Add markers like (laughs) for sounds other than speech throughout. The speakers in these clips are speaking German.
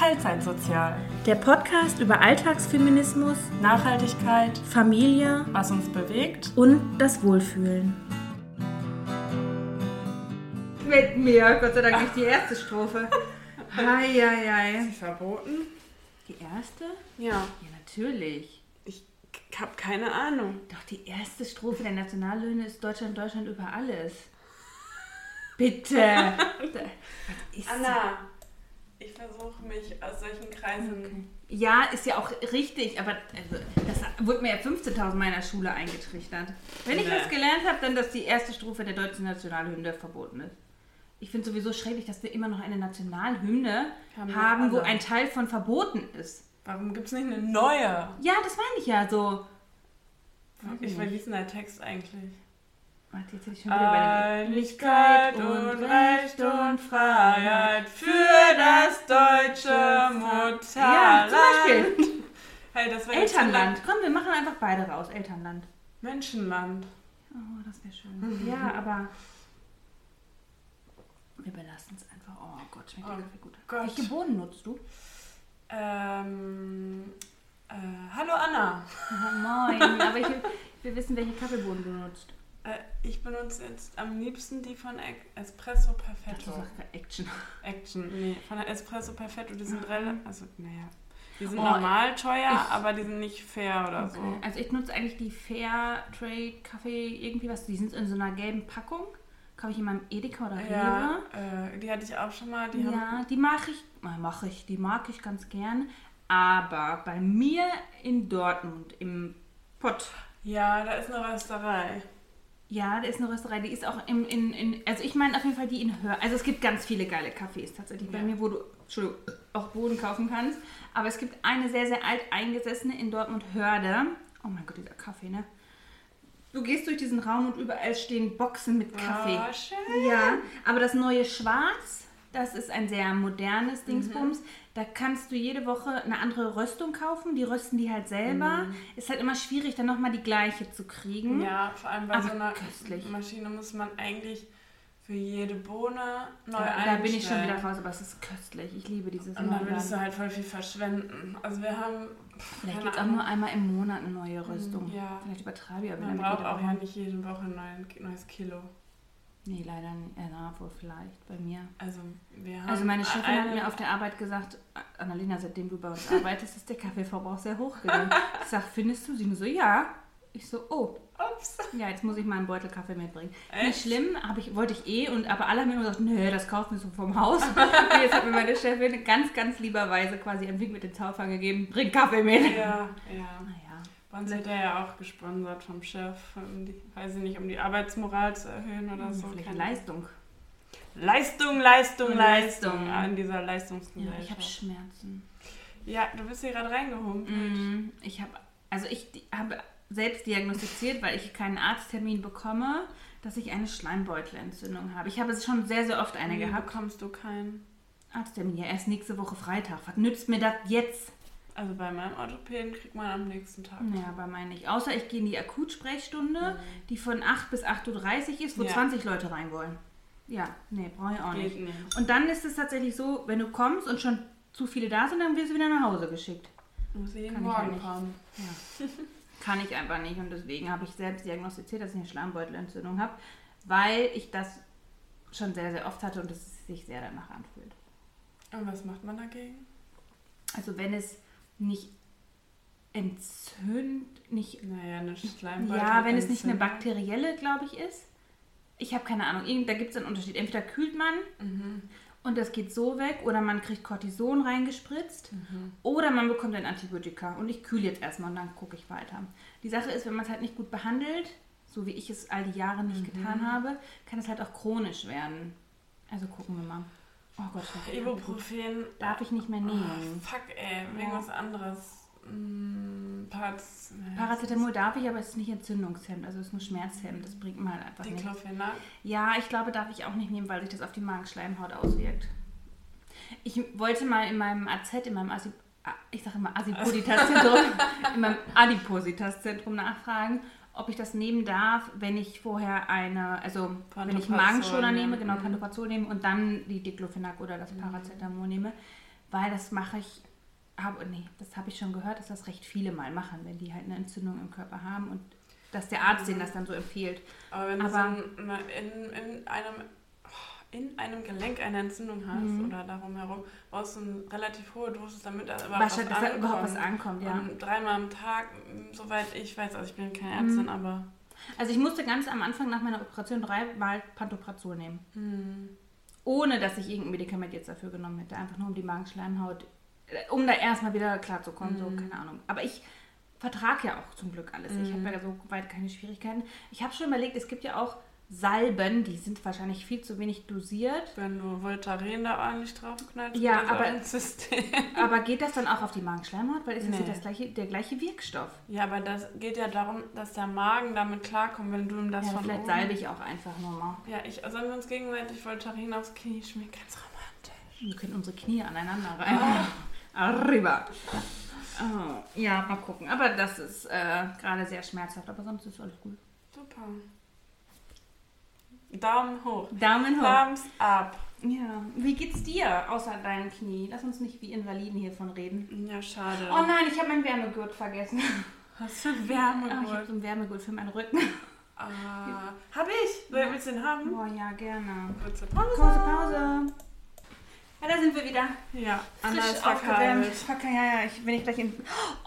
Teilzeitsozial. Der Podcast über Alltagsfeminismus, Nachhaltigkeit, Familie was uns bewegt. und das Wohlfühlen. Mit mir, Gott sei Dank nicht die erste Strophe. Heieiei. Verboten? Die erste? Ja. Ja, natürlich. Ich habe keine Ahnung. Doch die erste Strophe der Nationalhymne ist Deutschland, Deutschland über alles. Bitte. (laughs) Was ist Anna, ich versuche mich aus solchen Kreisen. Ja, ist ja auch richtig, aber also, das wurde mir ja 15.000 meiner Schule eingetrichtert. Wenn ich Nee. was gelernt habe, dann, dass die erste Strophe der deutschen Nationalhymne verboten ist. Ich finde sowieso schrecklich, dass wir immer noch eine Nationalhymne Haben haben, wir wo alle. ein Teil von verboten ist. Warum gibt es nicht eine neue? Ja, das meine ich ja so. Ich denn der Text eigentlich? Warte, jetzt hätte ich schon wieder bei Einigkeit und Recht und Freiheit für das deutsche Mutterland. Ja, zum Beispiel. Hey, das Elternland. Komm, wir machen einfach beide raus. Elternland. Menschenland. Oh, das wäre schön. Ja, aber wir belassen es einfach. Oh Gott, schmeckt der Oh Kaffee gut. Gott. Welche Bohnen nutzt du? Ähm, äh, hallo Anna. (laughs) Moin, aber ich will, ich will wissen, welche Kaffeebohnen du nutzt. Äh, ich benutze jetzt am liebsten die von Espresso Perfetto. gerade Action. Action, nee, von der Espresso Perfetto. Die sind relativ, also naja, die sind Oh, normal teuer, ich- aber die sind nicht fair oder Okay. so. Also ich nutze eigentlich die Fair Trade Kaffee, irgendwie was. Die sind in so einer gelben Packung. Kaufe ich in meinem Edeka oder Rewe. Ja, äh, die hatte ich auch schon mal. Die Ja, die mag ich, mache ich, die mag ich ganz gern. Aber bei mir in Dortmund im Pott, ja, da ist eine Rösterei. Ja, da ist eine Rösterei, die ist auch im, in, in, also ich meine auf jeden Fall die in Hör. Also es gibt ganz viele geile Cafés tatsächlich bei Ja. mir, wo du, Entschuldigung, auch Boden kaufen kannst. Aber es gibt eine sehr, sehr alt eingesessene in Dortmund Hörde. Oh mein Gott, dieser Kaffee, ne? Du gehst durch diesen Raum und überall stehen Boxen mit Kaffee. Ah, schön. Ja, aber das neue Schwarz, das ist ein sehr modernes Dingsbums. Da kannst du jede Woche eine andere Röstung kaufen. Die rösten die halt selber. Ist halt immer schwierig, dann nochmal die gleiche zu kriegen. Ja, vor allem bei Aber so einer köstlich. Maschine muss man eigentlich für jede Bohne neu Da, da bin ich schon einstellen. wieder raus, aber es ist köstlich. Ich liebe dieses Und dann würdest du halt voll viel verschwenden. Also wir haben. Vielleicht gibt es auch nur einmal im Monat eine neue Röstung. Ja. Vielleicht übertreibe ich aber Man braucht auch ja nicht jede Woche ein neues Kilo. Nee, leider nicht. Ja, na, wohl vielleicht bei mir. Also wir haben. Also meine Chefin hat mir auf der Arbeit gesagt, Annalena, seitdem du bei uns arbeitest, ist der Kaffeeverbrauch sehr hoch gegangen. Ich sag, findest du? Sie nur so, ja. Ich so, oh, Ups. ja, jetzt muss ich mal einen Beutel Kaffee mitbringen. Echt? Nicht schlimm, ich, wollte ich eh, und aber alle haben mir nur gesagt, nö, das kaufen wir so vom Haus. und jetzt hat mir meine Chefin ganz, ganz lieberweise quasi einen Wink mit den Zaufern gegeben, bring Kaffee mit. Ja, ja. Bei uns wird er ja auch gesponsert vom Chef, um die, weiß ich nicht, um die Arbeitsmoral zu erhöhen oder so. vielleicht Keine- Leistung. Leistung, Leistung, Leistung Leistung. an dieser Ja, Leistungsgesellschaft. ich habe Schmerzen. Ja, du bist hier gerade reingehumpelt. Mm, Ich habe, also ich habe selbst diagnostiziert, weil ich keinen Arzttermin bekomme, dass ich eine Schleimbeutelentzündung habe. Ich habe es schon sehr, sehr oft eine Wie gehabt. bekommst du keinen? Arzttermin, ja, erst nächste Woche Freitag. Was nützt mir das jetzt? Also bei meinem Orthopäden kriegt man am nächsten Tag. Naja, bei meinen nicht. Außer ich gehe in die Akutsprechstunde, die von 8 bis 8.30 Uhr ist, wo Ja. 20 Leute rein wollen. Ja, nee, brauche ich auch nicht. Nicht. Und dann ist es tatsächlich so, wenn du kommst und schon zu viele da sind, dann wirst du wieder nach Hause geschickt. Muss jeden Kann ich ja Morgen nicht. kommen. Ja. (laughs) Kann ich einfach nicht und deswegen habe ich selbst diagnostiziert, dass ich eine Schleimbeutelentzündung habe, weil ich das schon sehr, sehr oft hatte und es sich sehr danach anfühlt. Und was macht man dagegen? Also wenn es nicht entzündet, nicht Naja, eine Schleimbeutel. Ja, wenn es nicht eine bakterielle, glaube ich, ist. Ich habe keine Ahnung. Irgend- Da gibt es einen Unterschied. Entweder kühlt man Mhm. und das geht so weg oder man kriegt Cortison reingespritzt Mhm. oder man bekommt ein Antibiotika. Und ich kühle jetzt erstmal und dann gucke ich weiter. Die Sache ist, wenn man es halt nicht gut behandelt, so wie ich es all die Jahre nicht Mhm. getan habe, kann es halt auch chronisch werden. Also gucken wir mal. Oh Gott. Ibuprofen. Darf ich nicht mehr Oh, nehmen. fuck, ey. Irgendwas anderes. Mm, Parz. Paracetamol darf ich, aber es ist nicht entzündungshemmend, also es ist nur schmerzhemmend. Das bringt mir halt einfach nichts. Diclofenac. Ja, ich glaube, darf ich auch nicht nehmen, weil sich das auf die Magenschleimhaut auswirkt. Ich wollte mal in meinem AZ, in meinem Asi ah, ich sage immer Asipositas-Zentrum, (laughs) in meinem Adipositas-Zentrum nachfragen, ob ich das nehmen darf, wenn ich vorher eine, also wenn ich Magenschoner nehme, genau, Mhm. Pantoprazol nehme und dann die Diclofenac oder das Paracetamol nehme, weil das mache ich, habe, nee, das habe ich schon gehört, dass das recht viele mal machen, wenn die halt eine Entzündung im Körper haben und dass der Arzt denen das dann so empfiehlt. Aber wenn Aber- so eine, in, in, einem, in einem Gelenk eine Entzündung hast Mhm. oder darum herum, brauchst du eine relativ hohe Dosis, damit da überhaupt was dass da überhaupt was ankommt. ankommt, ja. Und dreimal am Tag, soweit ich weiß, also ich bin keine Ärztin, Mhm. aber Also ich musste ganz am Anfang nach meiner Operation dreimal Pantoprazol nehmen. hm, Ohne, dass ich irgendein Medikament jetzt dafür genommen hätte. Einfach nur um die Magenschleimhaut, äh, um da erstmal wieder klarzukommen, so, Mhm. keine Ahnung. Aber ich vertrage ja auch zum Glück alles. Ich Mhm. habe ja so weit keine Schwierigkeiten. Ich habe schon überlegt, es gibt ja auch Salben, die sind wahrscheinlich viel zu wenig dosiert. wenn du Voltaren da ordentlich draufknallst, Ja, aber-. (laughs) Aber geht das dann auch auf die Magenschleimhaut? Weil ist das Nee. das gleiche, der gleiche Wirkstoff. Ja, aber das geht ja darum, dass der Magen damit klarkommt, wenn du ihm das ja, von vielleicht oben... salbe ich auch einfach nur mal. Ja, ich, sollen wir uns gegenseitig Voltaren aufs Knie schmieren? Ganz romantisch. Wir können unsere Knie aneinander rein. (laughs) Arriba. Oh, ja, mal gucken. Aber das ist äh, gerade sehr schmerzhaft, aber sonst ist alles gut. Super. Daumen hoch. Daumen hoch. Thumbs up. Ja. Wie geht's dir außer deinen Knie? Lass uns nicht wie Invaliden hiervon reden. Ja, schade. Oh nein, ich habe mein Wärmegurt vergessen. Was für Ah, ich Wärmegurt. habe so ein Wärmegurt für meinen Rücken. Ah, hab ich. Wer willst du den haben? Oh ja, gerne. Kurze Pause. Pause, Pause. Ja, da sind wir wieder. Ja, Anna Frisch ist aufgewärmt. verkabelt. Verka ja, ja, ich, wenn ich gleich in.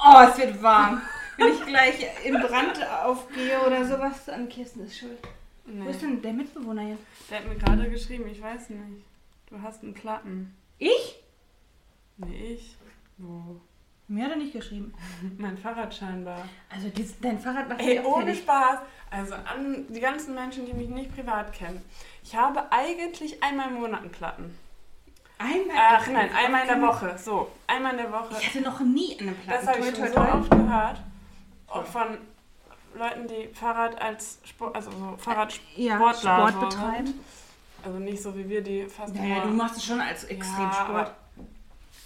Oh, es wird warm. wenn ich gleich in Brand aufgehe oder sowas, dann Kirsten ist schuld. Wo ist Nee. denn der Mitbewohner jetzt? Der hat mir gerade geschrieben, ich weiß nicht. Du hast einen Platten. Ich? Nee, ich. Wo? Mir hat er nicht geschrieben. (laughs) Mein Fahrrad scheinbar. Also dies, dein Fahrrad macht Ey, ohne. Spaß. Also an die ganzen Menschen, die mich nicht privat kennen. Ich habe eigentlich einmal im Monat einen Platten. Einmal. Ach nein, einmal in der Woche. So, einmal in der Woche. Ich hatte noch nie einen Platten. Das habe ich schon so oft gehört. Auch von Leuten, die Fahrrad als Sport, also so Fahrradsportler ja, so Sport betreiben. sind. Also nicht so wie wir, die fast Ja, du machst es schon als Extremsport. aber-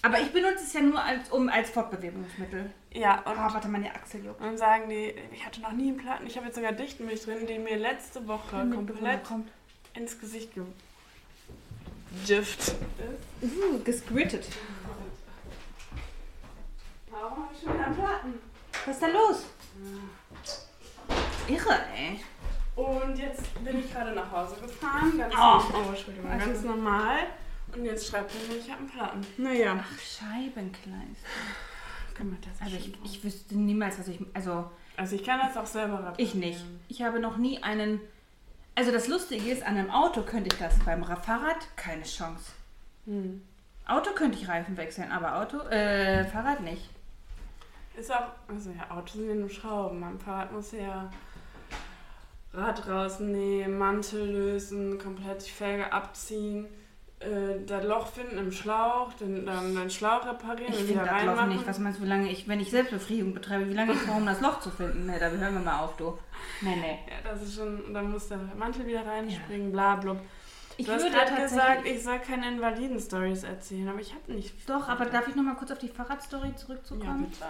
aber, ich benutze es ja nur als, um, als Fortbewegungsmittel. Ja, Oh, und warte, meine Achsel juckt. dann sagen die, ich hatte noch nie einen Platten. Ich habe jetzt sogar Dichtmilch drin, die mir letzte Woche Mitbewohner komplett kommt. ins Gesicht gejifft ist. Uh, gesgrittet. Warum habe ich schon wieder einen Platten? Was ist da los? Irre, ey. Und jetzt bin ich gerade nach Hause gefahren. Ganz, Oh. oh, Entschuldigung, Also- ganz normal. Und jetzt schreibt er mir, ich habe einen Platten. Naja, Ach, Scheibenkleid. kümmert das Also ich, ich wüsste niemals, was ich... Also Also ich kann das auch selber reparieren. ich nicht. Ich habe noch nie einen... Also das Lustige ist, an einem Auto könnte ich das. Beim Ra- Fahrrad keine Chance. Hm. Auto könnte ich Reifen wechseln, aber Auto, äh, Fahrrad nicht. Ist auch, also ja, Autos sind ja nur Schrauben. Beim Fahrrad muss ja Rad rausnehmen, Mantel lösen, komplett die Felge abziehen, äh, das Loch finden im Schlauch, den, dann den Schlauch reparieren Ich und finde wieder das Loch reinmachen. nicht. Was meinst du, wie lange ich, wenn ich Selbstbefriedigung betreibe, wie lange ich brauche, um das Loch zu finden? Ne, da hören wir mal auf, du. Nee, nee. Ja, das ist schon, dann muss der Mantel wieder reinspringen, bla bla. Ich Du hast würde gerade gesagt, ich soll keine Invaliden-Stories erzählen, aber ich habe nicht. Doch, aber darf ich noch mal kurz auf die Fahrradstory Ja, zurückzukommen? bitte.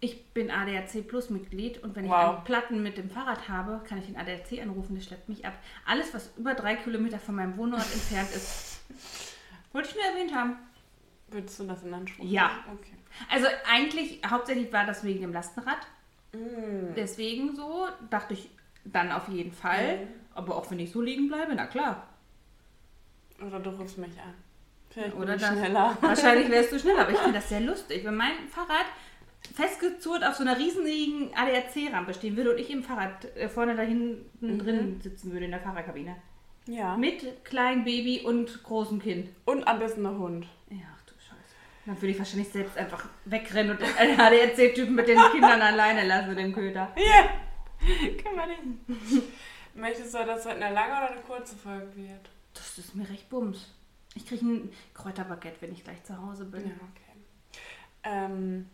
Ich bin ADAC Plus Mitglied und wenn ich Wow. einen Platten mit dem Fahrrad habe, kann ich den ADAC anrufen, der schleppt mich ab. Alles, was über drei Kilometer von meinem Wohnort entfernt ist, (laughs) wollte ich nur erwähnt haben. Würdest du das in Anspruch Ja. nehmen? Okay. Also eigentlich, hauptsächlich war das wegen dem Lastenrad. Mm. Deswegen so, dachte ich dann auf jeden Fall. Mhm. Aber auch wenn ich so liegen bleibe, na klar. Oder du rufst mich an. Vielleicht Oder ich schneller. Wahrscheinlich wärst du schneller, aber ich finde (laughs) das sehr lustig. Wenn mein Fahrrad festgezurrt auf so einer riesigen ADAC-Rampe stehen würde und ich im Fahrrad äh, vorne da hinten Mhm. drin sitzen würde in der Fahrerkabine. Ja. Mit kleinem Baby und großem Kind. Und am besten der Hund. Ja, ach du Scheiße. Dann würde ich wahrscheinlich selbst einfach wegrennen und den ADAC-Typen mit den Kindern alleine lassen mit dem Köder. Ja. Können wir nicht. Möchtest du, dass heute eine lange oder eine kurze Folge wird? Das ist mir recht bums. Ich kriege ein Kräuterbaguette, wenn ich gleich zu Hause bin. Ja, okay. Ähm,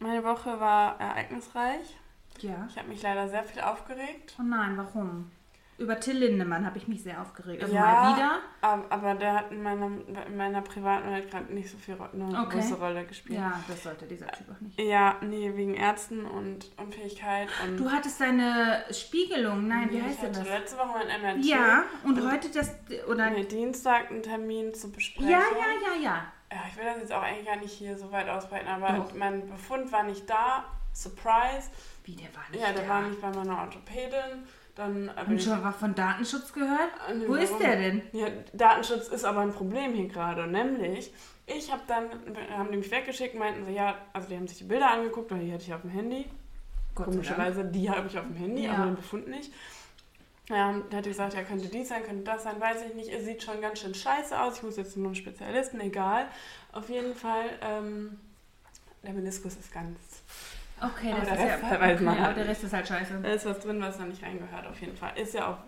meine Woche war ereignisreich. Ja. Ich habe mich leider sehr viel aufgeregt. Oh nein, warum? Über Till Lindemann habe ich mich sehr aufgeregt. Also Ja. mal wieder. Aber, der hat in meiner, in meiner privaten Welt gerade nicht so viel eine Okay. große Rolle gespielt. Ja, das sollte dieser Typ auch nicht. Ja, nee, wegen Ärzten und Unfähigkeit und. Du hattest deine Spiegelung, nein, wie heißt das? letzte Woche mein MRT. Ja, und Und- heute das, oder? Nee, Dienstag einen Termin zu besprechen. Ja, ja, ja, ja. Ja, ich will das jetzt auch eigentlich gar nicht hier so weit ausbreiten, aber Doch. mein Befund war nicht da. Surprise. Wie, der war nicht Ja, der da. war nicht bei meiner Orthopädin. Dann äh, ich schon was von Datenschutz gehört? Ah, nee, Wo ist warum? der denn? Ja, Datenschutz ist aber ein Problem hier gerade. Nämlich, ich habe dann, haben die mich weggeschickt, meinten sie, ja, also die haben sich die Bilder angeguckt, weil die hatte ich auf dem Handy. Komischerweise, die habe ich auf dem Handy, Ja. aber den Befund nicht. Ja, und hat gesagt, ja, könnte dies sein, könnte das sein, weiß ich nicht. Es sieht schon ganz schön scheiße aus. Ich muss jetzt zu einem Spezialisten, egal. Auf jeden Fall, ähm, der Meniskus ist ganz. Okay, das der ist Rest ja. halt weiß Okay, man aber der Rest ist halt scheiße. Da ist was drin, was da nicht reingehört, auf jeden Fall. Ist ja auch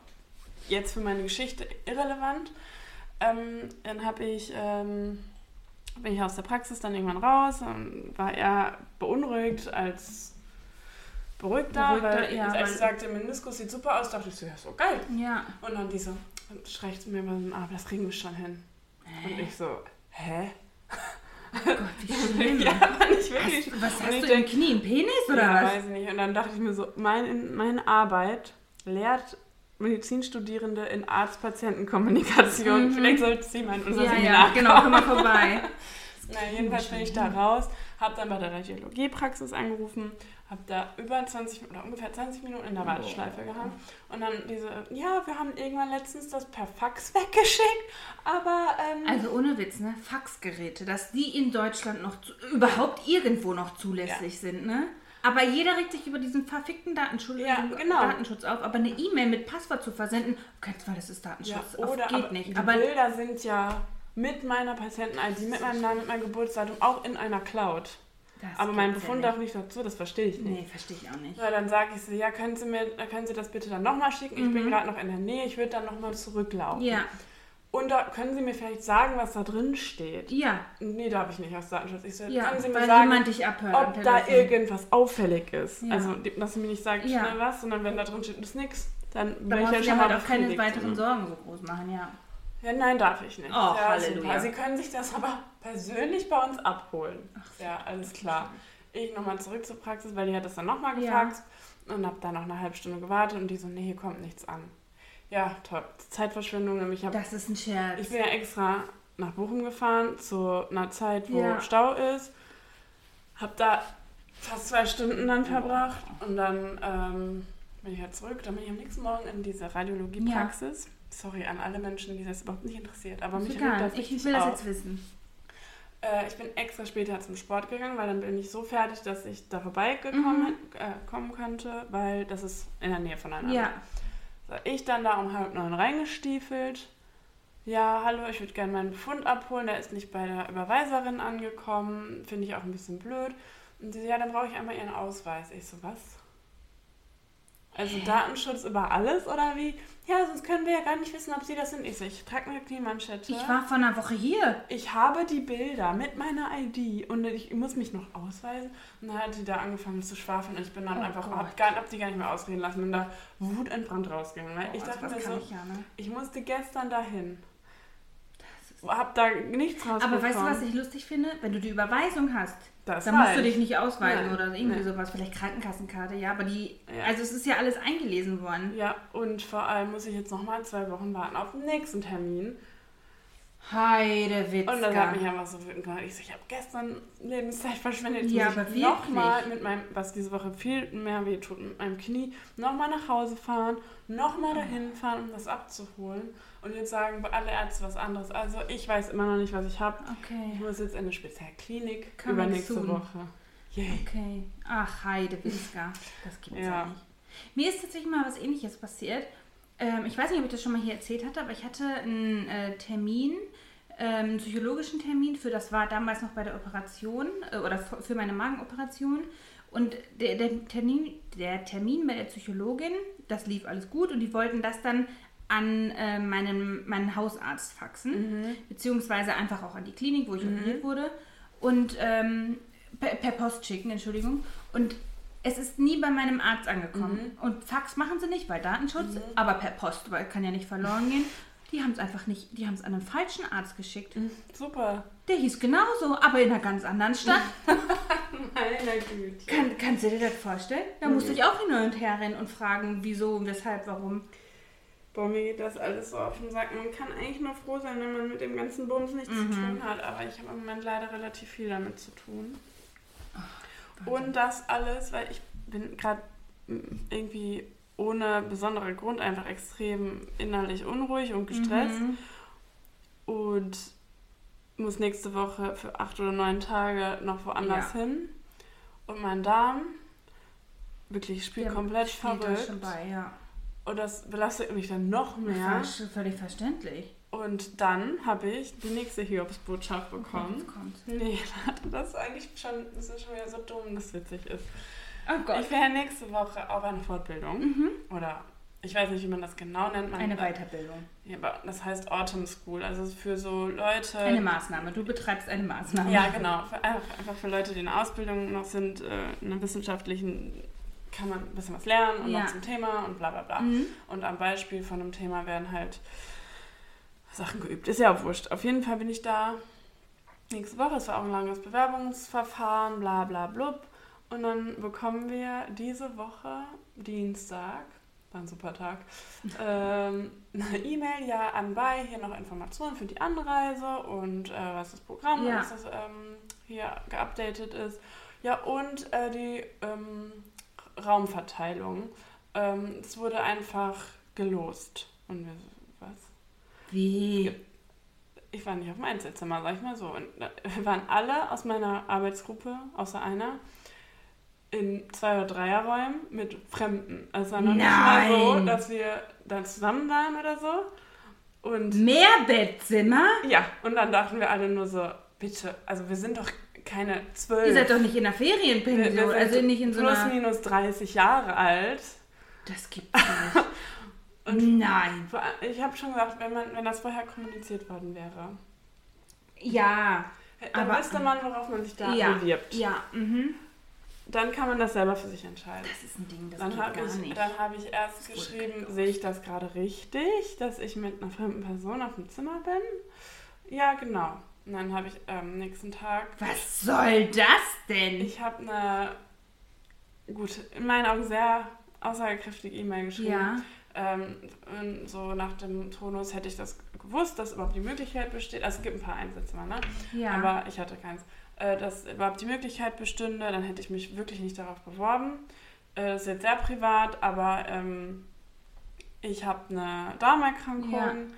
jetzt für meine Geschichte irrelevant. Ähm, dann habe ich, ähm, bin ich aus der Praxis dann irgendwann raus und war eher beunruhigt als beruhigter, Beruhigter, weil ja, als ich sagte, Meniskus sieht super aus, dachte ich so, ja, so geil. Ja. Und dann die so, dann streicht sie mir mal den Arm, das kriegen wir schon hin. Und ich so, hä? Gott, wie (laughs) schlimm. ja, aber nicht wirklich. Hast, was Und hast ich du im Knie? Ein Penis oder ja, was? weiß ich nicht. Und dann dachte ich mir so, mein, meine Arbeit lehrt Medizinstudierende in Arzt-Patienten-Kommunikation. Mhm. Vielleicht sollte sie mal in unser Ja, Seminar ja, genau, komm mal vorbei. (laughs) Na, jedenfalls bin ich da raus, habe dann bei der Radiologiepraxis angerufen, habe da über 20 oder ungefähr 20 Minuten in der Warteschleife gehangen und dann diese, ja, wir haben irgendwann letztens das per Fax (laughs) weggeschickt, aber ähm, Also ohne Witz, ne? Faxgeräte, dass die in Deutschland noch zu, überhaupt irgendwo noch zulässig sind, ne? Aber jeder regt sich über diesen verfickten Datenschutz, Ja, genau. Datenschutz auf. Aber eine E-Mail mit Passwort zu versenden, okay, zwar das ist ja, Datenschutz, auf, oder geht aber nicht. die Aber Bilder sind ja mit meiner Patienten-ID, mit meinem Namen, mit meinem Geburtsdatum auch in einer Cloud. Das Aber mein Befund ja darf nicht dazu, das verstehe ich nicht. Nee, verstehe ich auch nicht. Ja, dann sage ich so, ja, können Sie, mir, können Sie das bitte dann nochmal schicken? Ich bin Mhm. gerade noch in der Nähe, ich würde dann nochmal zurücklaufen. Ja, Und da können Sie mir vielleicht sagen, was da drin steht? ja, Nee, darf ich nicht aus Datenschutz. Ich so, ja, können Sie mir weil sagen, ob da irgendwas auffällig ist? Ja. Also, dass Sie mir nicht sagt, Ja. schnell was, sondern wenn da drin steht, ist nichts, dann Da ich ja schon dir mal halt auch keine weiteren Sorgen so groß machen, ja. Ja, nein, darf ich nicht. Oh, ja, Halleluja. super. Sie können sich das aber persönlich bei uns abholen. ja, alles klar. Ich nochmal zurück zur Praxis, weil die hat das dann nochmal Ja. gefaxt und habe dann noch eine halbe Stunde gewartet und die so, nee, hier kommt nichts an. Ja, toll. Zeitverschwendung, nämlich ich, hab, Das ist ein Scherz. ich bin ja extra nach Bochum gefahren zu einer Zeit, wo Ja. Stau ist. Hab da fast zwei Stunden dann verbracht und dann ähm, bin ich halt zurück. Dann bin ich am nächsten Morgen in diese Radiologiepraxis. Sorry an alle Menschen, die das überhaupt nicht interessiert, aber mich egal. das Ich will das auf. jetzt wissen. Äh, ich bin extra später zum Sport gegangen, weil dann bin ich so fertig, dass ich da vorbeigekommen äh, kommen könnte, weil das ist in der Nähe voneinander. Ja. So, ich dann da um halb neun reingestiefelt. Ja, hallo, ich würde gerne meinen Befund abholen. Der ist nicht bei der Überweiserin angekommen. Finde ich auch ein bisschen blöd. Und sie, so, ja, dann brauche ich einmal ihren Ausweis. Ich so, was? Also Datenschutz über alles oder wie? Ja, sonst können wir ja gar nicht wissen, ob sie das sind. Ich so, ich trage eine Kniemanschette. Ich war vor einer Woche hier. Ich habe die Bilder mit meiner ID und ich muss mich noch ausweisen. Und dann hat die da angefangen zu schwafeln und ich bin dann Oh einfach, Gott. hab, gar, hab die gar nicht mehr ausreden lassen und da wutentbrannt rausgegangen. Weil Oh, ich dachte mir so, ich ja, ne? ich musste gestern dahin. Hab da nichts rausbekommen. Aber weißt du, was ich lustig finde? Wenn du die Überweisung hast, das dann musst du dich nicht ausweisen Nein, oder irgendwie nee. sowas. Vielleicht Krankenkassenkarte, ja, aber die. Ja. Also es ist ja alles eingelesen worden. Ja, und vor allem muss ich jetzt nochmal zwei Wochen warten auf den nächsten Termin. Heidewitzka. Und das hat mich einfach so wütend gemacht. Ich so, ich habe gestern Lebenszeit verschwendet. Ja, aber ich wirklich. nochmal mit meinem, was diese Woche viel mehr wehtut, mit meinem Knie, nochmal nach Hause fahren, nochmal dahin fahren, um das abzuholen. Und jetzt sagen alle Ärzte was anderes. Also ich weiß immer noch nicht, was ich habe. Ich Okay. muss jetzt in eine Spezialklinik Coming übernächste soon. Woche. Yay. Okay. Ach, Heidewitzka. Das gibt's ja. Ja. nicht. Mir ist tatsächlich mal was ähnliches passiert. Ähm, ich weiß nicht, ob ich das schon mal hier erzählt hatte, aber ich hatte einen äh, Termin, ähm, einen psychologischen Termin für, das war damals noch bei der Operation äh, oder für meine Magenoperation. Und der, der, Termin, der Termin bei der Psychologin, das lief alles gut und die wollten das dann an äh, meinen, meinen Hausarzt faxen, beziehungsweise einfach auch an die Klinik, wo ich operiert wurde und ähm, per, per Post schicken, Entschuldigung. Und es ist nie bei meinem Arzt angekommen. Und Fax machen sie nicht, weil Datenschutz, aber per Post, weil kann ja nicht verloren gehen. Die haben es einfach nicht, die haben es an einen falschen Arzt geschickt. Super. Der hieß genauso, aber in einer ganz anderen Stadt. (laughs) Meine Güte. Kann, kannst du dir das vorstellen? Da musste ich auch hin und her rennen und fragen, wieso, weshalb, warum. boah, mir geht das alles so auf den Sack. Man kann eigentlich nur froh sein, wenn man mit dem ganzen Bums nichts Mhm. zu tun hat, aber ich habe im Moment leider relativ viel damit zu tun. Und das alles, weil ich bin gerade irgendwie ohne besonderen Grund einfach extrem innerlich unruhig und gestresst Mhm. und muss nächste Woche für acht oder neun Tage noch woanders Ja. hin. Und mein Darm wirklich spielt Ja, komplett spielt das verrückt. schon bei, ja. Und das belastet mich dann noch mehr. Völlig verständlich. Und dann habe ich die nächste Hiobsbotschaft bekommen. Kommt's. Nee, das ist eigentlich schon, das ist schon wieder so dumm, dass es witzig ist. Oh Ich wäre nächste Woche auf eine Fortbildung. Mhm. Oder ich weiß nicht, wie man das genau nennt. Man, Eine Weiterbildung. Ja, aber das heißt Autumn School. Also für so Leute. Eine Maßnahme. Du betreibst eine Maßnahme. Ja, genau. Für, einfach, einfach für Leute, die in der Ausbildung noch sind, äh, in einer wissenschaftlichen, kann man ein bisschen was lernen und Ja. noch zum Thema und bla bla bla. Mhm. Und am Beispiel von einem Thema werden halt Sachen geübt. Ist ja auch wurscht. Auf jeden Fall bin ich da nächste Woche. Es war auch ein langes Bewerbungsverfahren, bla bla blub. Und dann bekommen wir diese Woche, Dienstag, war ein super Tag, (laughs) ähm, eine E-Mail, ja, anbei, hier noch Informationen für die Anreise und äh, was das Programm Ja. ist, das ähm, hier geupdatet ist. Ja, und äh, die ähm, Raumverteilung. Ähm, es wurde einfach gelost. Und wir? Wie? Ich war nicht auf dem Einzelzimmer, sag ich mal so. Und da- wir waren alle aus meiner Arbeitsgruppe, außer einer, in zwei- oder Dreierräumen mit Fremden. Also es war noch nicht mal so, dass wir da zusammen waren oder so. Und Mehrbettzimmer? ja, und dann dachten wir alle nur so, bitte, also wir sind doch keine zwölf. Ihr seid doch nicht in der Ferienpension. Also nicht in so plus einer... minus 30 Jahre alt. Das gibt's nicht. Und- Nein. Ich habe schon gesagt, wenn, man, wenn das vorher kommuniziert worden wäre, Ja. dann Aber- wüsste man, worauf man sich da ja. bewirbt. Ja. Mhm. Dann kann man das selber für sich entscheiden. Das ist ein Ding, das Dann geht habe gar ich, nicht. dann hab ich erst Das geschrieben, sehe ich das gerade richtig, dass ich mit einer fremden Person auf dem Zimmer bin? Ja, genau. Und dann habe ich am nächsten Tag, Was soll das denn? ich habe eine, gut, in meinen Augen sehr aussagekräftige E-Mail geschrieben. ja. Ähm, so nach dem Tonus hätte ich das gewusst, dass überhaupt die Möglichkeit besteht. Also es gibt ein paar Einsätze, ne? Ja. aber ich hatte keins. Äh, dass überhaupt die Möglichkeit bestünde, dann hätte ich mich wirklich nicht darauf beworben. Äh, das ist jetzt sehr privat, aber ähm, ich habe eine Darmerkrankung.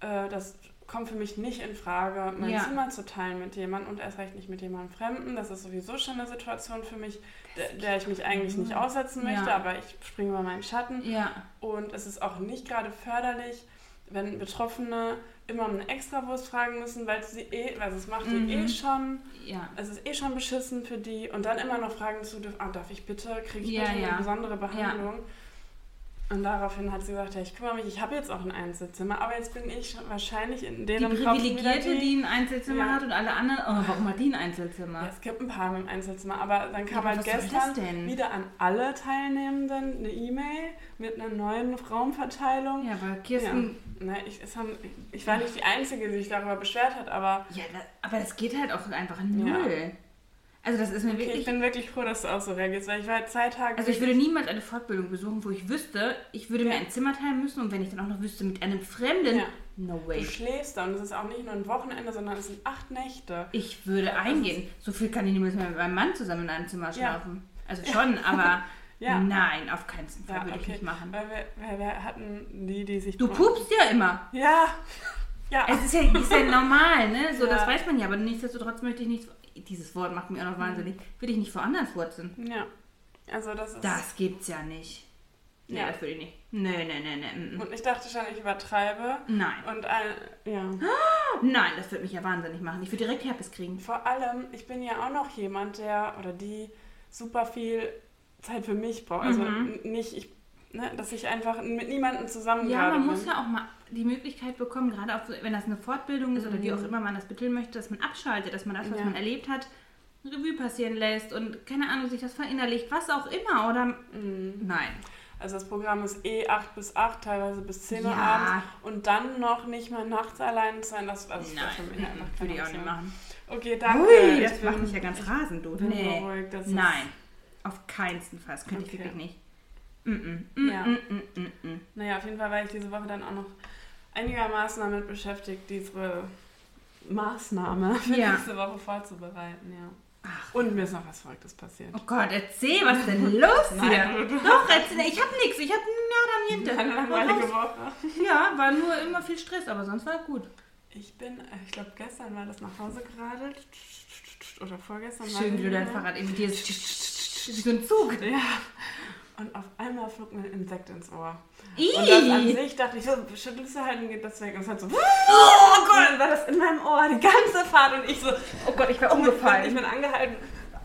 Äh, das kommt für mich nicht in Frage, mein Ja. Zimmer zu teilen mit jemandem und erst recht nicht mit jemandem Fremden. Das ist sowieso schon eine Situation für mich, der, der ich mich eigentlich nicht aussetzen Ja. möchte, aber ich springe über meinen Schatten. ja. Und es ist auch nicht gerade förderlich, wenn Betroffene immer um eine Extrawurst fragen müssen, weil sie eh, weil es macht Mhm. die eh schon, Ja. es ist eh schon beschissen für die und dann immer noch fragen zu dürfen, ah, darf ich bitte, kriege ich Ja, bitte ja. eine besondere Behandlung? Und daraufhin hat sie gesagt, ja, ich kümmere mich, ich habe jetzt auch ein Einzelzimmer, aber jetzt bin ich wahrscheinlich in Die deren wieder Privilegierte, die- die ein Einzelzimmer Ja. hat und alle anderen. Oh, warum hat die ein Einzelzimmer? Ja, es gibt ein paar mit dem Einzelzimmer, aber dann kam aber halt gestern wieder an alle Teilnehmenden eine E-Mail mit einer neuen Raumverteilung. Ja, weil Kirsten. Ne, ich, es haben, ich war nicht die Einzige, die sich darüber beschwert hat, aber Ja, aber das geht halt auch einfach null. Also, das ist mir okay, ich wirklich. bin wirklich froh, dass du auch so reagierst, weil ich war jetzt zwei Tage. Also ich würde niemals eine Fortbildung besuchen, wo ich wüsste, ich würde mir Ja. ein Zimmer teilen müssen und wenn ich dann auch noch wüsste mit einem Fremden, Ja. no Du way. schläfst da und es ist auch nicht nur ein Wochenende, sondern es sind acht Nächte. Ich würde eingehen. So viel kann ich niemals mehr mit meinem Mann zusammen in einem Zimmer Ja. schlafen. Also schon, aber (laughs) Ja. nein, auf keinen Fall Ja, würde ich okay. nicht machen. Weil wir, weil wir hatten die, die sich. Du pupst ja immer. Ja. Ja. Es ist ja, ist ja (laughs) normal, ne? So, Ja. das weiß man ja, aber nichtsdestotrotz möchte ich nicht. Dieses Wort macht mich auch noch wahnsinnig. Will ich nicht vor anderen furzen. ja. Also das ist. Das gibt's ja nicht. Nee, Ja. das würde ich nicht. Nee, nee, nee, nee. Und ich dachte schon, ich übertreibe. Nein. Und ein, ja. (gasps) Nein, das würde mich ja wahnsinnig machen. Ich würde direkt Herpes kriegen. Vor allem, ich bin ja auch noch jemand, der oder die super viel Zeit für mich braucht. Also Mhm. nicht, ich, ne, dass ich einfach mit niemandem zusammen Ja, man muss bin. ja auch mal die Möglichkeit bekommen, gerade auch wenn das eine Fortbildung ist oder wie auch Mhm. immer man das betiteln möchte, dass man abschaltet, dass man das, was Ja. man erlebt hat, Revue passieren lässt und keine Ahnung, sich das verinnerlicht, was auch immer oder Mhm. nein. Also das Programm ist eh 8 bis 8, teilweise bis 10 Uhr Ja. abends. Und dann noch nicht mal nachts allein sein, das, also das wäre für mich Nein, einfach würde ich auch nicht machen. Okay, danke. Ui, Ich das macht mich ja ganz rasend, du. Nee. beruhigt, Nein, auf keinen Fall. Das könnte ich Okay. wirklich nicht. Mm -mm, mm Ja. -mm, mm -mm, mm. Naja, auf jeden Fall war ich diese Woche dann auch noch einigermaßen damit beschäftigt, diese Maßnahme für Ja. nächste Woche vorzubereiten, ja. Ach. Und mir ist noch was Verrücktes passiert. Oh Gott, erzähl, was denn los hier? Doch, erzähl. Ich hab nichts. Ich hab nada niente. Eine langweilige Woche. Ja, war nur immer viel Stress, aber sonst war gut. Ich bin, äh, ich glaube, gestern war das nach Hause geradelt. Oder vorgestern. Schön, wie du dein. Fahrrad imitierst. (laughs) Wie so ein Zug. Ja. Und auf einmal flog mir ein Insekt ins Ohr. Ih. Und das an sich dachte ich so, schüttelst du halt und geht das weg. Und es hat so, Oh Gott. und dann war das in meinem Ohr die ganze Fahrt und ich so, Oh Gott, ich wäre Ich umgefallen. bin angehalten.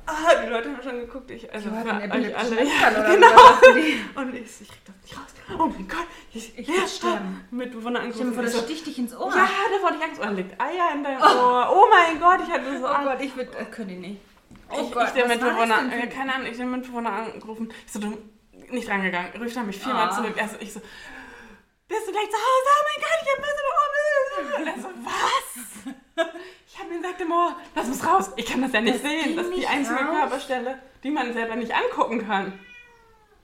Ah, die Leute haben schon geguckt. Ich, also Die hatten alle. Anfall oder genau. die? Und ich, ich krieg das nicht raus. Oh mein Gott. Ich, Ich würd sterben. Mitbewohner angerufen. vor, Ich das so, sticht dich ins Ohr. ja, da wollte ich Angst. Oh, da liegt Eier in deinem Ohr. Oh mein Gott, ich hatte so Oh Angst. Gott, ich würde, äh, könnte ich nicht. Oh ich, Gott, ich den war das Mitbewohner, äh, keine Ahnung, ich den Mitbewohner angerufen. Ich so, du, nicht rangegangen. Ruft er mich viermal Ah. zurück. Er so, ich so, bist du gleich zu Hause? Oh mein Gott, ich hab böse Ohr. Und er so, was? Ich habe Insekt im Ohr. Das muss raus. Ich kann das ja nicht Das sehen. Das ist die einzige raus? Körperstelle, die man selber nicht angucken kann.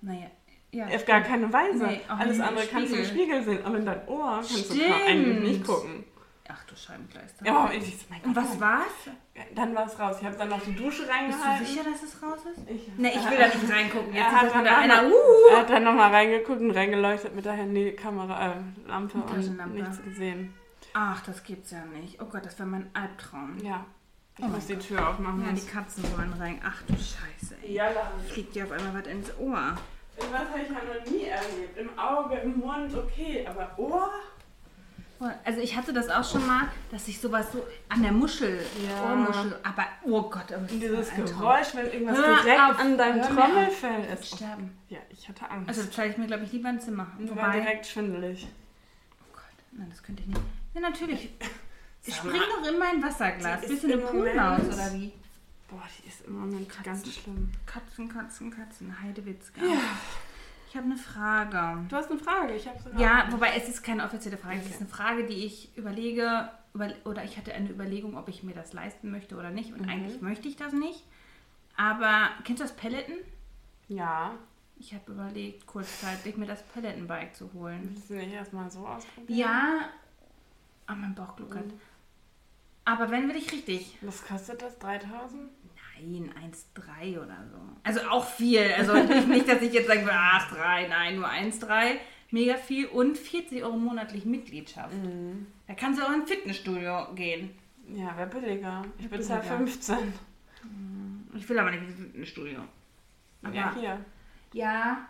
Naja, ja. Auf gar keine Weise. Nee, Alles im andere kannst du im Spiegel. Sehen. Aber in dein Ohr kannst du Stimmt. eigentlich nicht gucken. Ach du Scheibenkleister. Ja, aber ich mein Und Gott, was war's? Dann war es raus. Ich habe dann noch die Dusche Bist reingehalten. du sicher, dass es raus ist? Ich, Ne, ich will da nicht reingucken. Jetzt hat, dann einer. Uh. er hat dann nochmal reingeguckt und reingeleuchtet mit der Handykamera, äh, Lampe und Taschenlampe. nichts gesehen. Ach, das gibt's ja nicht. Oh Gott, das wäre mein Albtraum. Ja. Ich Oh muss die Tür aufmachen. Ja, die Katzen wollen rein. Ach du Scheiße, ey. ja. Fliegt dir auf einmal was ins Ohr. Was habe ich ja noch nie erlebt. Im Auge, im Mund, okay, aber Ohr? Also ich hatte das auch schon mal, dass ich sowas so an der Muschel, Ja. Ohrmuschel, aber oh Gott, das Und dieses Traum. Geräusch, wenn irgendwas Hör direkt auf, an deinem Trommelfell ist. Sterben. Ja, ich hatte Angst. Also das zahle ich mir, glaube ich, lieber ein Zimmer. und war direkt schwindelig. oh Gott, nein, das könnte ich nicht. Ja, natürlich. (laughs) Ich spring doch in mein Wasserglas. Bist ist du eine Poolmaus oder wie? Boah, die ist im Moment Katzen. ganz schlimm. Katzen, Katzen, Katzen. Heidewitzka. Ja. Ich habe eine Frage. Du hast eine Frage, ich habe sogar. Ja, wobei es ist keine offizielle Frage. Es ist eine Frage, die ich überlege, über, oder ich hatte eine Überlegung, ob ich mir das leisten möchte oder nicht. Und Mhm. eigentlich möchte ich das nicht. Aber kennst du das Pelleten? Ja. Ich habe überlegt, kurzzeitig mir das Pelletenbike zu holen. Willst du nicht erstmal so ausprobieren? Ja, aber mein Bauch gluckert. Mhm. Aber wenn will ich richtig? Was kostet das? 3000? Nein, 1,3 oder so. Also auch viel. Also (laughs) nicht, dass ich jetzt würde, ach, 3, nein, nur 1,3. Mega viel und 40 Euro monatlich Mitgliedschaft. Mhm. Da kannst du auch ins Fitnessstudio gehen. Ja, wäre billiger. Ich bezahle billiger. 15. Ich will aber nicht ins Fitnessstudio. Aber ja, hier. ja,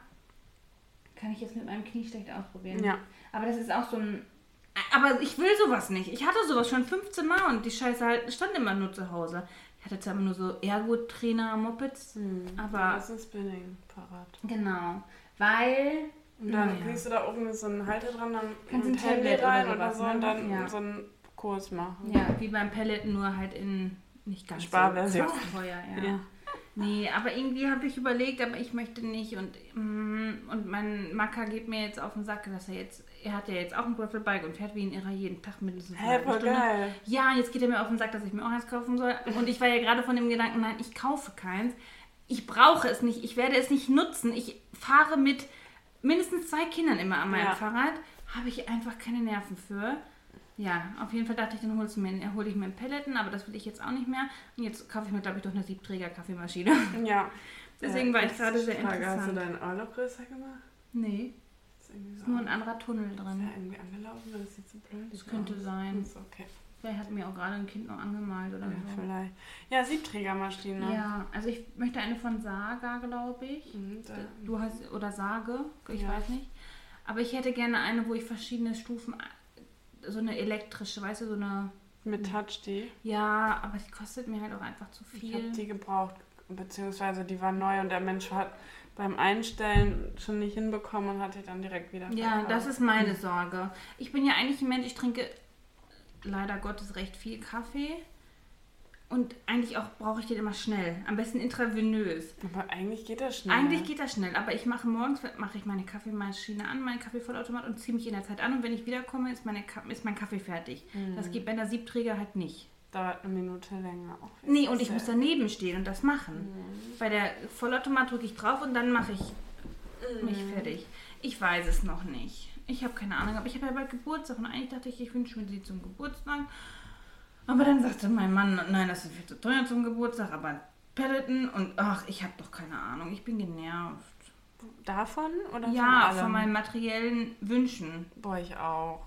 kann ich jetzt mit meinem Knie schlecht ausprobieren. Ja. Aber das ist auch so ein. Aber ich will sowas nicht. Ich hatte sowas schon 15 Mal und die Scheiße halt stand immer nur zu Hause. Ich hatte zwar immer nur so Ergo-Trainer-Mopeds, aber Das ist ein Spinning-Fahrrad. genau. Weil. Und dann Naja. kriegst du da oben so einen Halter dran, dann Kannst ein ein Tablet rein oder oder, so ne? und dann Ja. so einen Kurs machen. Ja, wie beim Pellet, nur halt in nicht ganz Sparversion. so teuer, ja. Ja. Nee, aber irgendwie habe ich überlegt, aber ich möchte nicht und, mm, und mein Macker geht mir jetzt auf den Sack, dass er jetzt, er hat ja jetzt auch ein Gravelbike und fährt wie ein Irrer jeden Tag mindestens eine halbe voll Stunde. geil. Ja, jetzt geht er mir auf den Sack, dass ich mir auch eins kaufen soll. Und ich war ja gerade von dem Gedanken, nein, ich kaufe keins. Ich brauche es nicht, ich werde es nicht nutzen. Ich fahre mit mindestens zwei Kindern immer an meinem Ja. Fahrrad. Habe ich einfach keine Nerven für. Ja, auf jeden Fall dachte ich, dann hole ich mir einen Pelleten, aber das will ich jetzt auch nicht mehr. Und jetzt kaufe ich mir, glaube ich, doch eine Siebträger-Kaffeemaschine. (laughs) Ja. Deswegen war ich Äh, gerade sehr Frage, Hast du interessant. deinen Ohrloch größer gemacht? Nee, Ist irgendwie ist nur ein anderer Tunnel ist drin. der irgendwie angelaufen, weil das sieht so blöd Das könnte aus. sein. Ist okay. Vielleicht hat mir auch gerade ein Kind noch angemalt oder Ja, so. vielleicht. Ja, Siebträgermaschine. Ja, also ich möchte eine von Saga, glaube ich. Mhm, Du hast, oder Sage, ich Ja. weiß nicht. Aber ich hätte gerne eine, wo ich verschiedene Stufen, so eine elektrische, weißt du, so eine, mit Touch die. ja, aber die kostet mir halt auch einfach zu Ich habe viel. die gebraucht, beziehungsweise die war neu und der Mensch hat beim Einstellen schon nicht hinbekommen und hat die dann direkt wieder Ja, verkauft. das ist meine Sorge. Ich bin ja eigentlich ein Mensch, ich trinke leider Gottes recht viel Kaffee. Und eigentlich auch brauche ich den immer schnell. Am besten intravenös. Aber eigentlich geht das schnell. Eigentlich geht das schnell, aber ich mache morgens mache ich meine Kaffeemaschine an, meinen Kaffeevollautomat und ziehe mich in der Zeit an und wenn ich wiederkomme, ist, meine, ist mein Kaffee fertig. Mhm. Das geht bei der Siebträger halt nicht. Dauert eine Minute länger. Auch Nee, und ich muss daneben stehen und das machen. Mhm. Bei der Vollautomat drücke ich drauf und dann mache ich mich Mhm. fertig. Ich weiß es noch nicht. Ich habe keine Ahnung, aber ich habe ja bald Geburtstag und eigentlich dachte ich, ich wünsche mir sie zum Geburtstag. Aber dann sagte mein Mann, nein, das ist viel zu teuer zum Geburtstag, aber Peloton und ach, ich habe doch keine Ahnung, ich bin genervt. Davon oder Ja, von von meinen materiellen Wünschen. Boah, ich auch.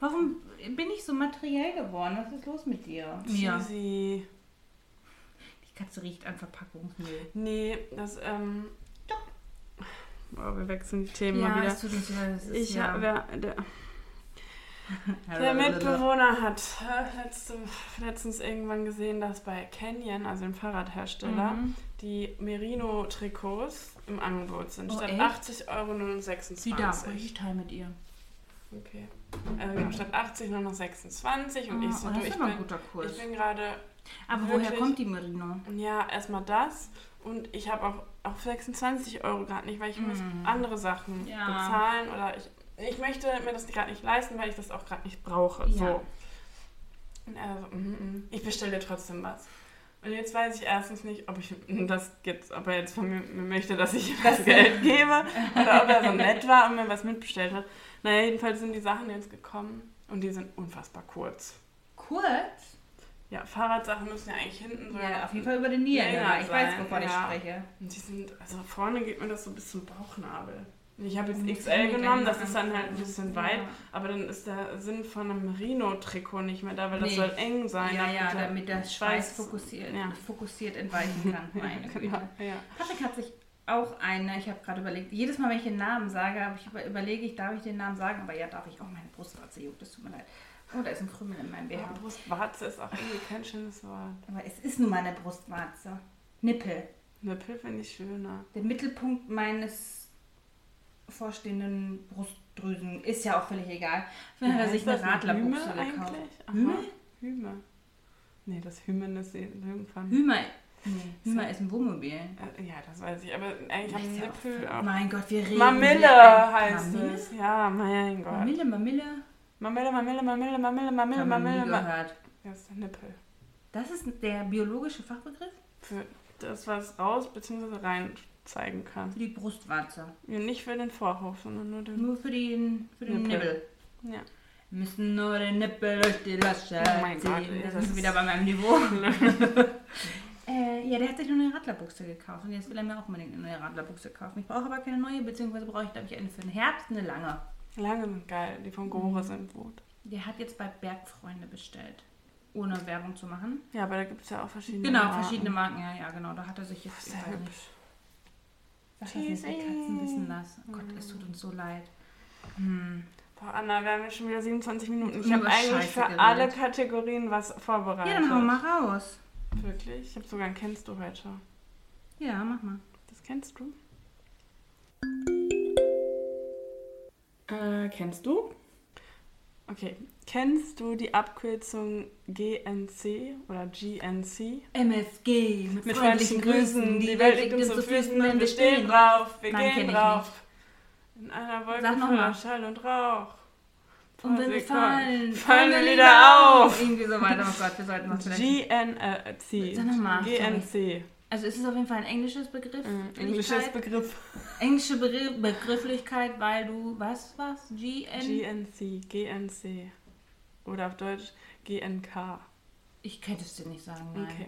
Warum bin ich so materiell geworden? Was ist los mit dir? Cheesy. Die Katze riecht an Verpackungsmüll. Nee, das, ähm. Boah, wir wechseln die Themen mal Ja, wieder. es tut uns leid, das ist Ich ja... hab, (laughs) der, Mitbewohner hat äh, letzte, letztens irgendwann gesehen, dass bei Canyon, also dem Fahrradhersteller, Mhm. die Merino-Trikots im Angebot sind. Oh, statt echt? 80 Euro nur noch 26. Sie darf, ich teile mit ihr. Okay. Also genau, statt 80 nur noch 26 und Ah, ich so, oh, du, das ist ich aber ein bin, guter Kurs. ich bin gerade, Aber woher kommt die Merino? ja, erstmal das und ich habe auch, auch 26 Euro gerade nicht, weil ich muss Mhm. andere Sachen Ja. bezahlen oder ich, ich möchte mir das gerade nicht leisten, weil ich das auch gerade nicht brauche. Ja. So. Und er so, mhm, mhm. ich bestelle dir trotzdem was. Und jetzt weiß ich erstens nicht, ob ich (laughs) das jetzt, ob er jetzt von mir, möchte, dass ich ihm das Geld gebe oder ob er so nett war und mir was mitbestellt hat. Naja, jedenfalls sind die Sachen jetzt gekommen und die sind unfassbar kurz. Kurz? Ja, Fahrradsachen müssen ja eigentlich hinten so. Ja, auf jeden Fall über den Nieren. Ja, ich weiß, wovon ich ja. spreche. Und die sind, also vorne geht mir das so bis zum Bauchnabel. Ich habe jetzt XL genommen, das ist dann halt ein bisschen weit, aber dann ist der Sinn von einem Merino-Trikot nicht mehr da, weil das Nee. soll eng sein. Ja, ja, damit der Schweiß fokussiert, Ja. fokussiert entweichen kann. (laughs) Meine. Genau, ja. Patrick hat sich auch eine, ich habe gerade überlegt, jedes Mal, wenn ich den Namen sage, ich über, überlege ich, darf ich den Namen sagen? Aber ja, darf ich. Oh, meine Brustwarze juckt, das tut mir leid. Oh, da ist ein Krümel in meinem BH. Ja, Brustwarze ist auch irgendwie kein schönes Wort. Aber es ist nun meine Brustwarze. Nippel. Nippel finde ich schöner. Der Mittelpunkt meines vorstehenden Brustdrüsen ist ja auch völlig egal. Dann hat er sich eine Radlerbuchse gekauft. Hyme? Hyme. Nee, das Hymen ist irgendwann. Hümer. Nee, Hümer ist ein Wohnmobil. Äh, Ja, das weiß ich, aber eigentlich habe ich Ja, Nippel auch. Mein Gott, wir reden. Mamille heißt Mamille? es. Ja, mein Gott. Mamille, Mamille. Mamille, Mamille, Mamille, Mamille, Mamille, Mamille. Ma gehört. ja, ist der Nippel. Das ist der biologische Fachbegriff Für das, was raus bzw. rein zeigen kann. für die Brustwarze. Ja, nicht für den Vorhof, sondern nur den. Nur für den, für den Nippel. Nippel. Ja. Müssen nur den Nippel durch die Lasche Oh mein Gott, ziehen. ey, Das das ist ist- wieder bei meinem Niveau. (laughs) äh, ja, der hat sich eine Radlerbuchse gekauft und jetzt will er mir auch unbedingt eine neue Radlerbuchse kaufen. Ich brauche aber keine neue, beziehungsweise brauche ich, glaube ich, eine für den Herbst, eine lange. Lange sind geil. Die von Gore sind gut. Der hat jetzt bei Bergfreunde bestellt. Ohne Werbung zu machen. Ja, aber da gibt es ja auch verschiedene. Genau, Marken. verschiedene Marken, ja, ja, genau. Da hat er sich jetzt. Weiß nicht, hübsch. Sag das nicht, die Katzen wissen das. Oh Gott, es tut uns so leid. Hm. Boah, Anna, wir haben jetzt schon wieder 27 Minuten. Ich habe eigentlich für geredet. alle Kategorien was vorbereitet. Ja, dann hau mal raus. Wirklich? Ich habe sogar ein Kennst du heute. Ja, mach mal. Das kennst du? Äh, kennst du? Okay. Kennst du die Abkürzung GNC oder GNC? MFG Mit freundlichen Grüßen, die Welt liegt uns zu Füßen, denn wir stehen drauf, wir Nein, gehen drauf. In einer Wolke Sag noch voller mal. Schall und Rauch. Und wenn wir fallen, fallen wir wieder auf. Irgendwie so weiter. Oh Gott, wir sollten was vielleicht. GNC. Sag noch mal, GNC. Also ist es auf jeden Fall ein englisches Begriff? Mhm, Englisches Begriff. Englische Begriff, Begrifflichkeit, weil du, was, was? GN? GNC. GNC. Oder auf Deutsch GNK. Ich könnte es dir nicht sagen, nein. Okay.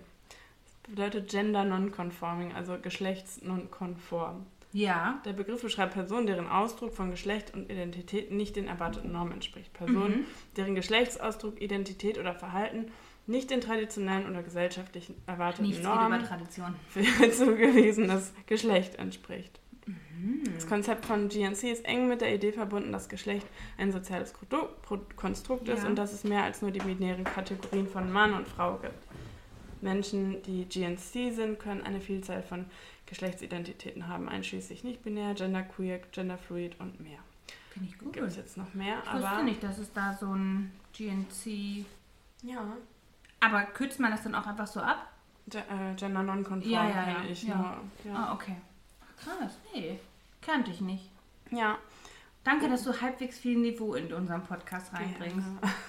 Das bedeutet Gender Non-Conforming, also geschlechtsnonkonform. Ja. Der Begriff beschreibt Personen, deren Ausdruck von Geschlecht und Identität nicht den erwarteten Normen entspricht. Personen, Mhm. deren Geschlechtsausdruck, Identität oder Verhalten nicht den traditionellen oder gesellschaftlichen erwarteten Nichts Normen Tradition. für (laughs) zugewiesenes Geschlecht entspricht. Das Konzept von GNC ist eng mit der Idee verbunden, dass Geschlecht ein soziales Konstrukt ist Ja. und dass es mehr als nur die binären Kategorien von Mann und Frau gibt. Menschen, die GNC sind, können eine Vielzahl von Geschlechtsidentitäten haben, einschließlich nicht-binär, genderqueer, genderfluid und mehr. Finde ich gut. Gibt es jetzt noch mehr, Ich wusste nicht, dass es da so ein GNC... ja, Aber kürzt man das dann auch einfach so ab? Äh, gender non-conform Ja, ja, ja, ich ja. nur. Ja. Ah, okay. Krass, nee. Kannte ich nicht. ja. Danke, dass du halbwegs viel Niveau in unseren Podcast reinbringst.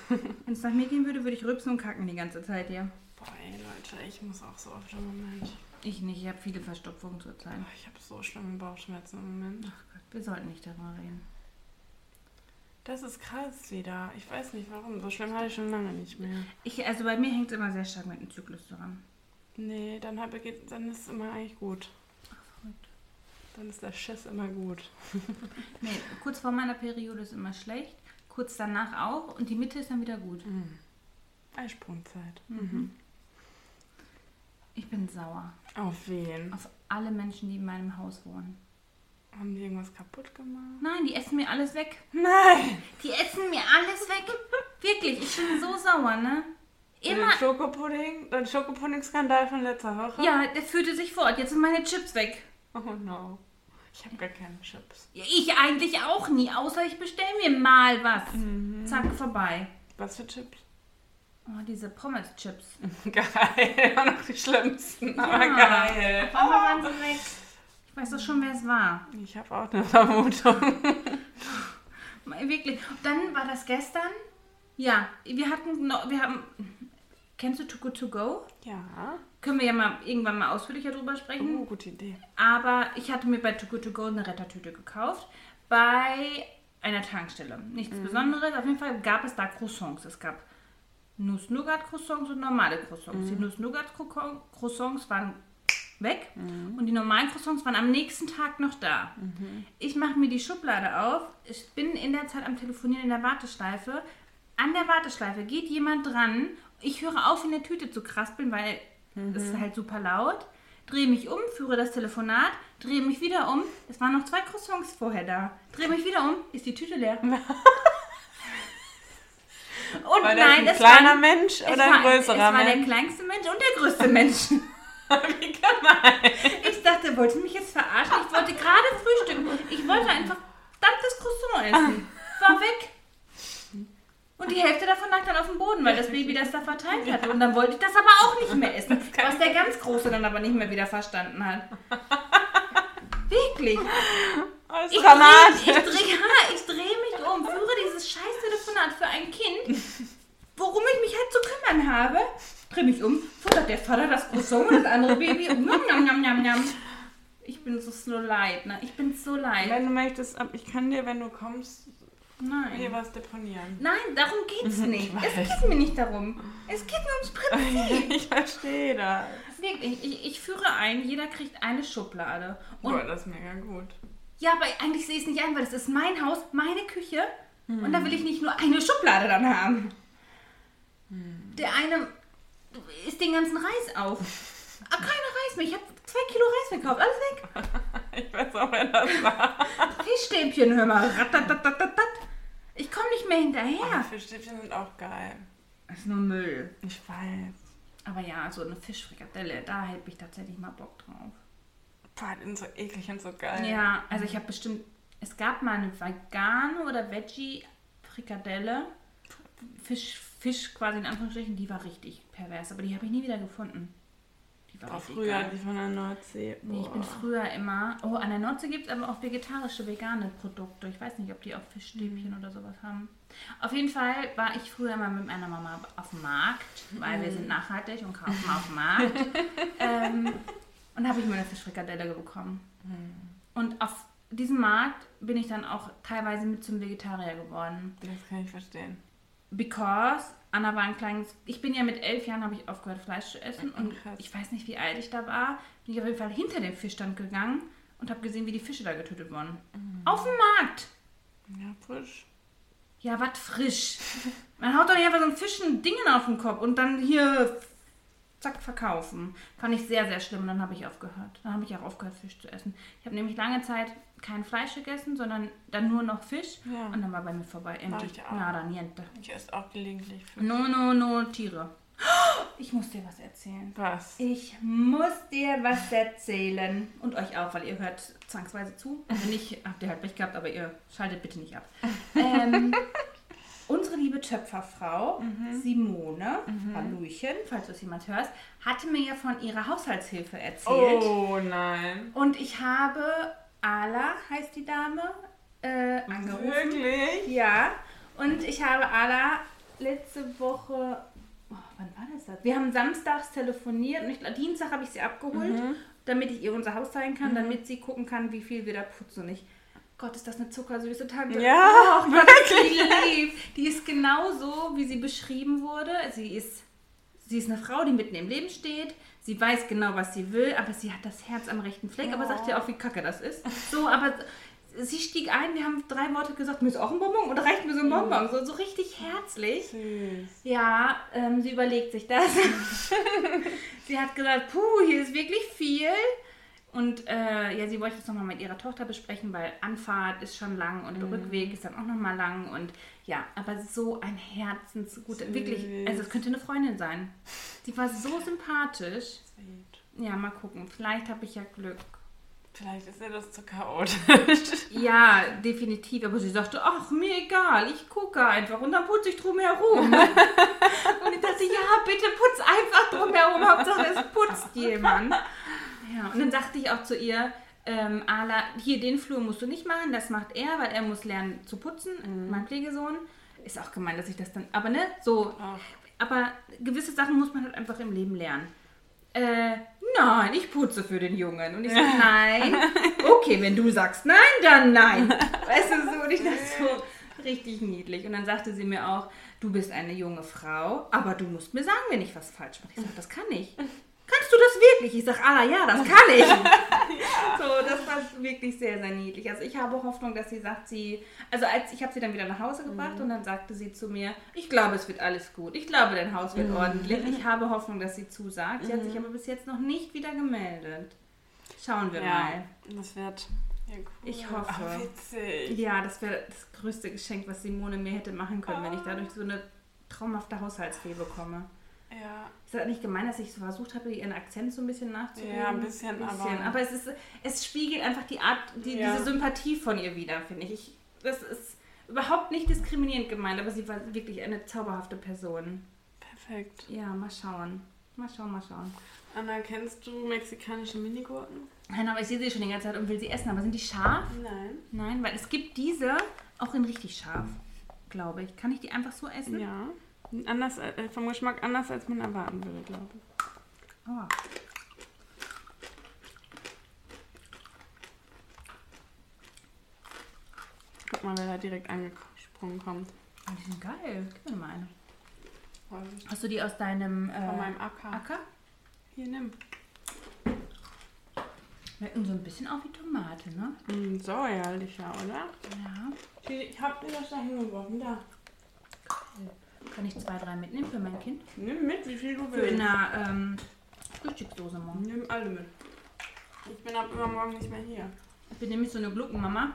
Ja. Wenn es nach mir gehen würde, würde ich rübsen und kacken die ganze Zeit hier. Boah, ey, Leute, ich muss auch so oft im Moment. Ich nicht, ich habe viele Verstopfungen zurzeit. Oh, ich habe so schlimme Bauchschmerzen im Moment. Ach Gott, wir sollten nicht darüber reden. Das ist krass wieder. Ich weiß nicht warum. So schlimm hatte ich schon lange nicht mehr. Ich, also bei mir hängt es immer sehr stark mit dem Zyklus zusammen. Nee, dann, geht- dann ist es immer eigentlich gut. Dann ist der Schiss immer gut. (laughs) Nee, kurz vor meiner Periode ist immer schlecht, kurz danach auch und die Mitte ist dann wieder gut. Mhm. Eisprungzeit. Mhm. Ich bin sauer Auf wen? auf alle Menschen, die in meinem Haus wohnen. Haben die irgendwas kaputt gemacht? Nein, die essen mir alles weg. Nein! Die essen mir alles weg. Wirklich, ich bin so sauer, ne? Immer. Den Schokopudding, den Schokopudding-Skandal von letzter Woche? Ja, der führte sich fort. Jetzt sind meine Chips weg. Oh no. Ich habe gar keine Chips. Ja, ich eigentlich auch nie, außer ich bestelle mir mal was. Zack, vorbei. Was für Chips? Oh, diese Pommes-Chips. (laughs) Geil. (laughs) Auch noch die schlimmsten. Aber Ja. geil. Auf einmal waren sie weg. Ich weiß doch schon, wer es war. Ich habe auch eine Vermutung. (laughs) Wirklich. Dann war das gestern. Ja, wir hatten noch, wir haben. Kennst du Too Good To Go? Ja. Können wir ja mal irgendwann mal ausführlicher drüber sprechen. Oh, gute Idee. Aber ich hatte mir bei Too Good To Go eine Rettertüte gekauft. Bei einer Tankstelle. Nichts Besonderes. Auf jeden Fall gab es da Croissants. Es gab Nuss-Nougat-Croissants und normale Croissants. Die Nuss-Nougat-Croissants waren weg und die normalen Croissants waren am nächsten Tag noch da. Ich mache mir die Schublade auf. Ich bin in der Zeit am Telefonieren in der Warteschleife. An der Warteschleife geht jemand dran. Ich höre auf, in der Tüte zu kraspeln, weil es ist halt super laut. Drehe mich um, führe das Telefonat, drehe mich wieder um. Es waren noch zwei Croissants vorher da. Drehe mich wieder um, ist die Tüte leer. (laughs) Und War das nein, ein es kleiner war, Mensch oder ein größerer Es war der Mensch? kleinste Mensch und der größte Mensch. (laughs) (laughs) Wie gemein. Ich dachte, wollte mich jetzt verarschen? Ich wollte gerade frühstücken. Ich wollte einfach verdammtes Croissant essen. War weg. Und die Hälfte davon lag dann auf dem Boden, weil das Baby das da verteilt hatte. Und dann wollte ich das aber auch nicht mehr essen. (laughs) Was der ganz Große dann aber nicht mehr wieder verstanden hat. (laughs) Wirklich. Ist Ich drehe dramatisch. ich dreh, (laughs) ja, ich dreh mich um, führe dieses scheiß Telefonat für ein Kind, worum ich mich halt zu kümmern habe. Dreh mich um, futtert der Vater das Croissant und das andere Baby. Njam, njam, njam, njam, njam. Ich bin so so leid, ne? Ich bin so leid. Wenn du möchtest, ich kann dir, wenn du kommst, hier Nein. was deponieren. Nein, darum geht's (laughs) nicht. Es geht mir nicht darum. Es geht mir ums (laughs) Prinzip. Ich verstehe das. Wirklich, ich, ich führe ein, jeder kriegt eine Schublade. Und Boah, das ist mega gut. Ja, aber eigentlich sehe ich es nicht ein, weil das ist mein Haus, meine Küche. Und da will ich nicht nur eine Schublade dann haben. Der eine isst den ganzen Reis auf. Ah, keine Reis mehr. Ich habe zwei Kilo Reis gekauft. Alles weg. (laughs) Ich weiß auch, wer das war. Fischstäbchen, hör mal. Ratatatatat. Ich komme nicht mehr hinterher. Ja. Fischstäbchen sind auch geil. Das ist nur Müll. Ich weiß. Aber ja, so eine Fischfrikadelle, da hätte ich tatsächlich mal Bock drauf. Boah, die sind so eklig und so geil. Ja, also ich habe bestimmt. Es gab mal eine vegane oder Veggie-Frikadelle. Fisch, Fisch quasi in Anführungsstrichen, die war richtig pervers, aber die habe ich nie wieder gefunden. War richtig früher geil. die von der Nordsee. Nee, ich bin früher immer. Oh, an der Nordsee gibt es aber auch vegetarische, vegane Produkte. Ich weiß nicht, ob die auch Fischstäbchen oder sowas haben. Auf jeden Fall war ich früher immer mit meiner Mama auf dem Markt, weil wir sind nachhaltig und kaufen auf dem Markt. (laughs) ähm, und habe ich mir eine Fischfrikadelle bekommen. Und auf diesem Markt bin ich dann auch teilweise mit zum Vegetarier geworden. Das kann ich verstehen. Because Anna war ein kleines. Ich bin ja mit elf Jahren habe ich aufgehört Fleisch zu essen und Krass. ich weiß nicht, wie alt ich da war. Bin ich auf jeden Fall hinter den Fischstand gegangen und habe gesehen, wie die Fische da getötet wurden. Auf dem Markt. Ja, frisch. Ja, was frisch. Man haut doch nicht einfach so ein Dingen auf den Kopf und dann hier zack verkaufen. Fand ich sehr, sehr schlimm und dann habe ich aufgehört. Dann habe ich auch aufgehört, Fisch zu essen. Ich habe nämlich lange Zeit kein Fleisch gegessen, sondern dann nur noch Fisch. Ja. Und dann war bei mir vorbei. Auch. Nada, niente. Ich esse auch gelegentlich Fisch. No, no, no, Tiere. Ich muss dir was erzählen. Was? Ich muss dir was erzählen. Und euch auch, weil ihr hört zwangsweise zu. Wenn nicht, (laughs) habt ihr halt Pech gehabt, aber ihr schaltet bitte nicht ab. Ähm, (laughs) unsere liebe Töpferfrau Simone, Hallöchen, falls du es jemand hörst, hatte mir ja von ihrer Haushaltshilfe erzählt. Oh nein. Und ich habe Ala, heißt die Dame, äh, angerufen. Wirklich? Ja, und ich habe Ala letzte Woche, oh, wann war das? das? Wir haben samstags telefoniert und ich, Dienstag habe ich sie abgeholt, Mhm. damit ich ihr unser Haus zeigen kann, damit sie gucken kann, wie viel wir da putzen. Ich, Gott, ist das eine zuckersüße Tante. Ja, oh, Gott, (laughs) ist die lieb. Die ist genauso, wie sie beschrieben wurde. Sie ist, sie ist eine Frau, die mitten im Leben steht. Sie weiß genau, was sie will, aber sie hat das Herz am rechten Fleck. Aber Ja. sagt ja auch, wie kacke das ist. So, aber sie stieg ein, wir haben drei Worte gesagt, mir ist auch ein Bonbon und reicht mir so ein Bonbon. So, so richtig herzlich. Süß. Ja, ähm, sie überlegt sich das. (laughs) sie hat gesagt, puh, hier ist wirklich viel. Und äh, ja, sie wollte es nochmal mit ihrer Tochter besprechen, weil Anfahrt ist schon lang und der Mhm. Rückweg ist dann auch nochmal lang. Und ja, aber so ein herzensguter, Süß. wirklich, also es könnte eine Freundin sein. Sie war so sympathisch. Sweet. Ja, mal gucken, vielleicht habe ich ja Glück. Vielleicht ist ihr das zu chaotisch. Ja, definitiv. Aber sie sagte, ach, mir egal, ich gucke einfach und dann putze ich drumherum. (laughs) und ich dachte, ja, bitte putz einfach drumherum. Hauptsache, es putzt jemand. Ja, und dann sagte ich auch zu ihr, ähm, Ala, hier den Flur musst du nicht machen, das macht er, weil er muss lernen zu putzen, mein Pflegesohn. Ist auch gemein, dass ich das dann, aber ne, so, Ach. aber gewisse Sachen muss man halt einfach im Leben lernen. Äh, nein, ich putze für den Jungen. Und ich so, (laughs) nein. Okay, wenn du sagst nein, dann nein. Weißt du, so, und ich dachte so, richtig niedlich. Und dann sagte sie mir auch, du bist eine junge Frau, aber du musst mir sagen, wenn ich was falsch mache. Ich sage, das kann ich. Kannst du das wirklich? Ich sage, ah ja, das kann ich. (laughs) So, das war wirklich sehr, sehr niedlich. Also ich habe Hoffnung, dass sie sagt, sie, also als ich habe sie dann wieder nach Hause gebracht und dann sagte sie zu mir, ich glaube, es wird alles gut. Ich glaube, dein Haus wird ordentlich. Ich (laughs) habe Hoffnung, dass sie zusagt. Sie hat sich aber bis jetzt noch nicht wieder gemeldet. Schauen wir Ja, mal. das wird. Ja, cool. Ich hoffe. Ach, witzig. Ja, das wäre das größte Geschenk, was Simone mir hätte machen können, wenn ich dadurch so eine traumhafte Haushaltsfee bekomme. Ja, Ist das nicht gemein, dass ich so versucht habe, ihren Akzent so ein bisschen nachzugeben? Ja, ein bisschen, aber- aber es, ist, es spiegelt einfach die Art, die, Ja. diese Sympathie von ihr wieder, finde ich. ich. Das ist überhaupt nicht diskriminierend gemeint, aber sie war wirklich eine zauberhafte Person. perfekt. Ja, mal schauen. Mal schauen, mal schauen. Anna, kennst du mexikanische Minigurken? Nein, aber ich sehe sie schon die ganze Zeit und will sie essen. Aber sind die scharf? Nein. Nein, weil es gibt diese auch in richtig scharf, glaube ich. Kann ich die einfach so essen? Ja. Anders, äh, vom Geschmack anders, als man erwarten würde, glaube ich. Oh. Guck mal, wer da direkt angesprungen kommt. Oh, die sind geil. Gib mir mal eine. Hast du die aus deinem äh, Von meinem Acker. Acker? Hier, nimm. Schmecken so ein bisschen auch wie Tomate, ne? Mm, säuerlicher, oder? Ja. Ich hab dir das da hingeworfen. Da. Kann ich zwei, drei mitnehmen für mein Kind? Nimm mit, wie viel du Für in willst. einer ähm, Frühstücksdose morgen. Nimm alle mit. Ich bin ab übermorgen nicht mehr hier. Ich bin nämlich so eine Gluckenmama,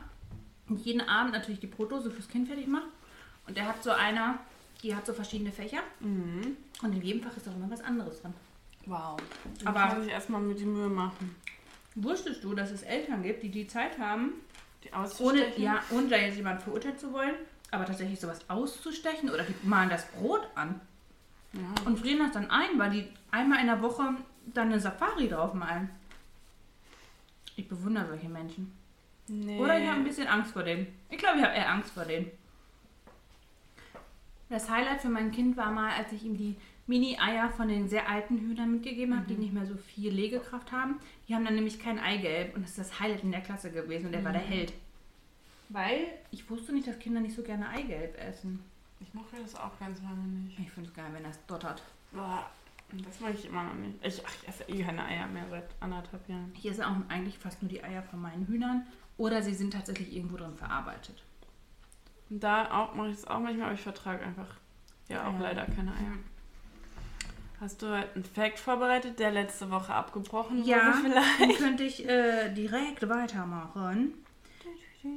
die jeden Abend natürlich die Brotdose fürs Kind fertig macht. Und der hat so einer, die hat so verschiedene Fächer. Mhm. Und in jedem Fach ist auch immer was anderes drin. Wow. Aber- Aber kann ich erstmal mit die Mühe machen. Wusstest du, dass es Eltern gibt, die die Zeit haben, Die ohne, ja, ohne da jetzt jemanden verurteilen zu wollen, aber tatsächlich sowas auszustechen oder die malen das Brot an ja. und frieren das dann ein, weil die einmal in der Woche dann eine Safari draufmalen. Ich bewundere solche Menschen. Nee. Oder ich habe ein bisschen Angst vor denen. Ich glaube, ich habe eher Angst vor denen. Das Highlight für mein Kind war mal, als ich ihm die Mini-Eier von den sehr alten Hühnern mitgegeben habe, die nicht mehr so viel Legekraft haben. Die haben dann nämlich kein Eigelb und das ist das Highlight in der Klasse gewesen und der war der Held. Weil ich wusste nicht, dass Kinder nicht so gerne Eigelb essen. Ich mochte das auch ganz lange nicht. Ich finde es geil, wenn das dottert. Boah, das mag ich immer noch nicht. Ich, ach, ich esse eh keine Eier mehr seit anderthalb Jahren. Ich esse auch eigentlich fast nur die Eier von meinen Hühnern oder sie sind tatsächlich irgendwo drin verarbeitet. Und da auch mache ich es auch manchmal, aber ich vertrage einfach ja auch Ja. leider keine Eier. Hast du einen Fact vorbereitet, der letzte Woche abgebrochen Ja, wurde vielleicht? dann könnte ich äh, direkt weitermachen.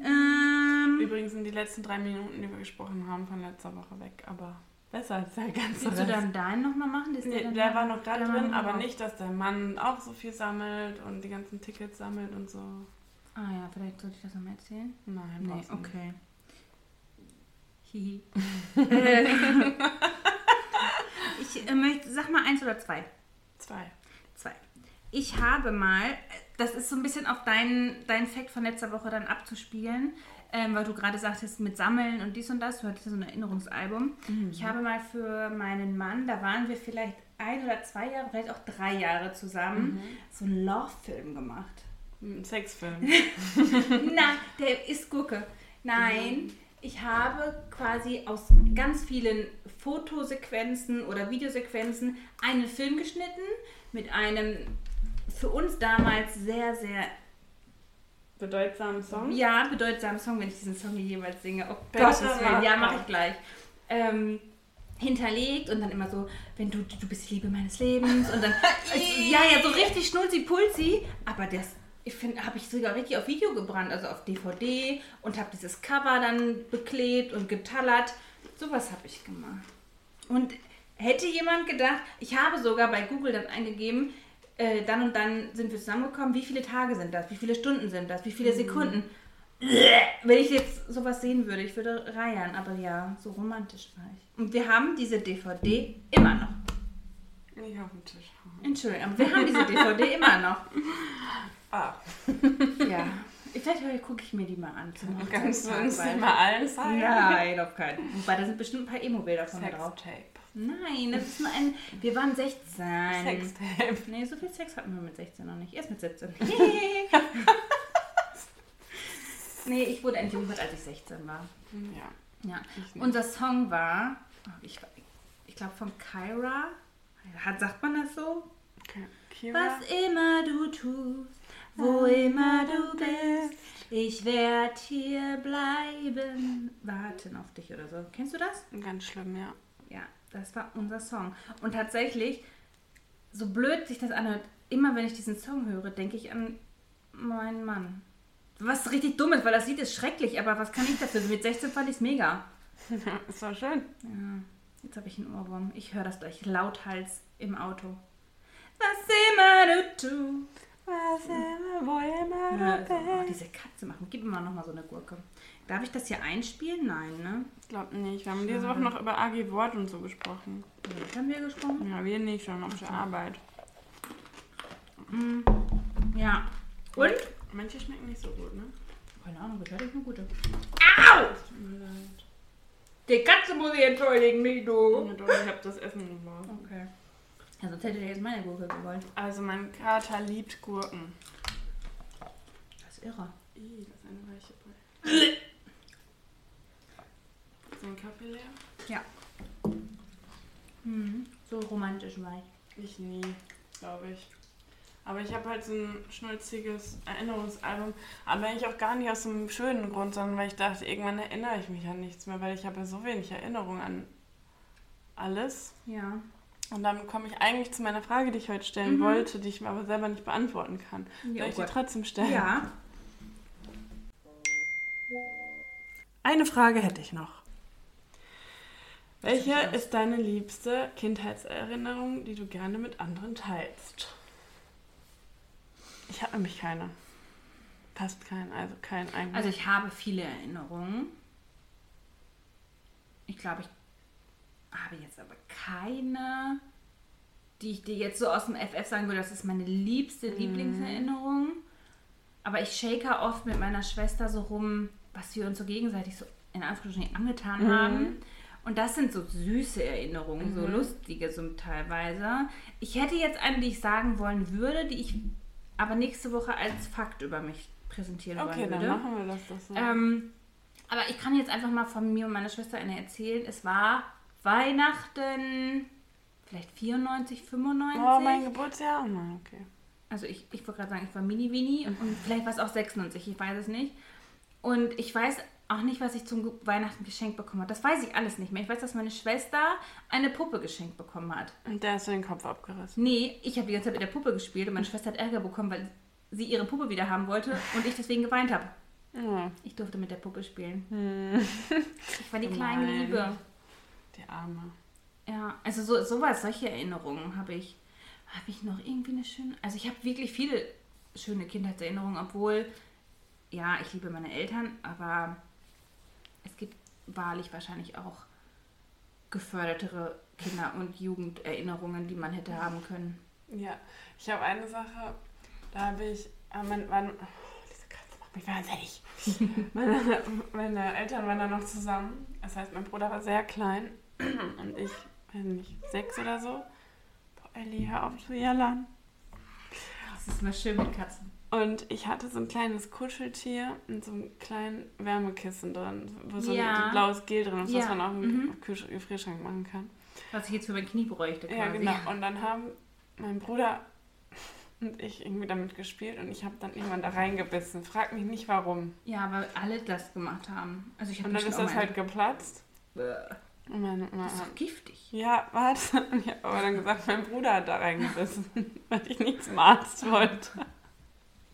Ähm, Übrigens sind die letzten drei Minuten, die wir gesprochen haben, von letzter Woche weg, aber besser als der ganze willst du Rest. dann deinen nochmal machen? Ist Nee, der war noch da der war drin, noch aber drauf. nicht, dass der Mann auch so viel sammelt und die ganzen Tickets sammelt und so. Ah ja, vielleicht sollte ich das nochmal erzählen. Nein, Nee, du okay. Hihi. Äh, (laughs) ich äh, möchte, sag mal eins oder zwei. Zwei. Zwei. Ich habe mal, das ist so ein bisschen auf deinen dein Fact von letzter Woche dann abzuspielen, ähm, weil du gerade sagtest, mit Sammeln und dies und das, du hattest so ein Erinnerungsalbum. Mhm. Ich habe mal für meinen Mann, da waren wir vielleicht ein oder zwei Jahre, vielleicht auch drei Jahre zusammen, Mhm. so einen Love-Film gemacht. Ein Sexfilm. (laughs) Na, der ist Gurke. Nein, ich habe quasi aus ganz vielen Fotosequenzen oder Videosequenzen einen Film geschnitten mit einem für uns damals sehr, sehr Bedeutsamen Song. ja, bedeutsamen Song, wenn ich diesen Song hier jeweils singe. Oh Gottes Willen, ja, mache ich gleich. Ähm, hinterlegt und dann immer so, wenn du, du bist die Liebe meines Lebens und dann, (laughs) also, ja, ja, so richtig schnulzi-pulzi, aber das, ich finde, habe ich sogar richtig auf Video gebrannt, also auf DVD und habe dieses Cover dann beklebt und getallert. Sowas habe ich gemacht. Und hätte jemand gedacht, ich habe sogar bei Google dann eingegeben, äh, dann und dann sind wir zusammengekommen, wie viele Tage sind das, wie viele Stunden sind das, wie viele Sekunden. Wenn ich jetzt sowas sehen würde, ich würde reiern, aber ja, so romantisch war ich. Und wir haben diese DVD immer noch. Nicht auf den Tisch. Entschuldigung, aber wir haben diese DVD immer noch. (laughs) Ah, (laughs) Ja. Vielleicht gucke ich mir die mal an. Zum kannst du uns nicht mal allen zeigen? Nein, auf keinen. Wobei, da sind bestimmt ein paar Emo-Bilder von drauf. Sextape. Nein, das ist nur ein. Wir waren 16. Sextape. Nee, so viel Sex hatten wir mit 16 noch nicht. Erst mit 17. (laughs) nee, ich wurde entjungfert, als ich 16 war. Ja. Ja. Unser Song war, oh, ich, ich glaube von Kyra. Hat, sagt man das so? Okay. Was immer du tust, wo immer du bist, ich werd hier bleiben, warten auf dich oder so. Kennst du das? Ganz schlimm, ja. Ja, das war unser Song. Und tatsächlich, so blöd sich das anhört, immer wenn ich diesen Song höre, denke ich an meinen Mann. Was richtig dumm ist, weil das Lied ist schrecklich, aber was kann ich dafür? Mit 16 fand ich es mega. (laughs) ist doch schön. Ja, jetzt habe ich einen Ohrwurm. Ich höre das gleich lauthals im Auto. Was immer du tust. Was immer, wo immer Ja, du also, oh, diese Katze machen. Gib mir mal nochmal so eine Gurke. Darf ich das hier einspielen? Nein, ne? Ich glaube nicht. Wir haben diese. Woche noch über AG Wort und so gesprochen. Was haben wir gesprochen? Ja, wir nicht, schon auf der Arbeit. Ja. Und? Manche schmecken nicht so gut, ne? Keine Ahnung, ich hatte eine gute. Tut mir leid. Die Katze muss ich entschuldigen, nicht du. Ja, doch, ich habe das Essen geworfen. Okay. Ja, sonst hätte der jetzt meine Gurke gewollt. Also mein Kater liebt Gurken. Das ist irre. Ih, das ist eine weiche Brille. (laughs) Dein Kaffee leer? Ja. Mhm. So romantisch war ich. Ich nie, glaube ich. Aber ich habe halt so ein schnulziges Erinnerungsalbum. Aber eigentlich auch gar nicht aus einem schönen Grund, sondern weil ich dachte, irgendwann erinnere ich mich an nichts mehr, weil ich habe ja so wenig Erinnerung an alles. Ja. Und dann komme ich eigentlich zu meiner Frage, die ich heute stellen Mhm. wollte, die ich mir aber selber nicht beantworten kann. Ja, Soll oh ich die trotzdem stellen? Ja. Eine Frage hätte ich noch. Welche Was ist deine liebste Kindheitserinnerung, die du gerne mit anderen teilst? Ich habe nämlich keine. Fast keinen, also kein eigentlich. Also ich habe viele Erinnerungen. Ich glaube, ich habe jetzt aber keine, die ich dir jetzt so aus dem FF sagen würde, das ist meine liebste Lieblingserinnerung. Aber ich shake oft mit meiner Schwester so rum, was wir uns so gegenseitig so in Anführungsstrichen angetan Mhm. haben. Und das sind so süße Erinnerungen, so lustige so teilweise. Ich hätte jetzt eine, die ich sagen wollen würde, die ich aber nächste Woche als Fakt über mich präsentieren okay, wollen dann würde. machen wir das doch so. Ähm, aber ich kann jetzt einfach mal von mir und meiner Schwester eine erzählen. Es war Weihnachten, vielleicht 94, 95. oh, mein Geburtsjahr? Nein, okay. Also ich, ich wollte gerade sagen, ich war Mini-Winnie und vielleicht war es auch 96, ich weiß es nicht. Und ich weiß auch nicht, was ich zum Weihnachten geschenkt bekommen habe. Das weiß ich alles nicht mehr. Ich weiß, dass meine Schwester eine Puppe geschenkt bekommen hat. Und der hast du den Kopf abgerissen. Nee, ich habe die ganze Zeit mit der Puppe gespielt und meine Schwester hat Ärger bekommen, weil sie ihre Puppe wieder haben wollte und ich deswegen geweint habe. Ja, Ich durfte mit der Puppe spielen. (laughs) Ich war die kleine Nein. Liebe. die Arme. Ja, also so, sowas, solche Erinnerungen habe ich. Habe ich noch irgendwie eine schöne. Also ich habe wirklich viele schöne Kindheitserinnerungen, obwohl, ja, ich liebe meine Eltern, aber es gibt wahrlich wahrscheinlich auch gefördertere Kinder- und Jugenderinnerungen, die man hätte haben können. Ja, ich habe eine Sache, da habe ich Aber mein, mein, oh, diese Katze macht mich wahnsinnig. (laughs) meine, meine Eltern waren dann noch zusammen. Das heißt, mein Bruder war sehr klein (clears throat) und ich, weiß nicht, sechs oder so. Boah, Ellie, hör auf zu jallern. Das ist mal schön mit Katzen. Und ich hatte so ein kleines Kuscheltier mit so einem kleinen Wärmekissen drin, wo so Ja. ein blaues Gel drin ist, was Ja, man auch im mhm. Gefrierschrank machen kann. Was ich jetzt für mein Knie bräuchte quasi. Ja, genau. Und dann haben mein Bruder (laughs) und ich irgendwie damit gespielt und ich habe dann irgendwann da reingebissen. Frag mich nicht warum. Ja, weil alle das gemacht haben. Also ich habe Und dann ist das halt geplatzt. Bäh. Und meine, meine, Das ist doch giftig. ja, warte. (laughs) Und ich habe aber dann gesagt, mein Bruder hat da reingebissen, (laughs) weil ich nicht zum Arzt wollte.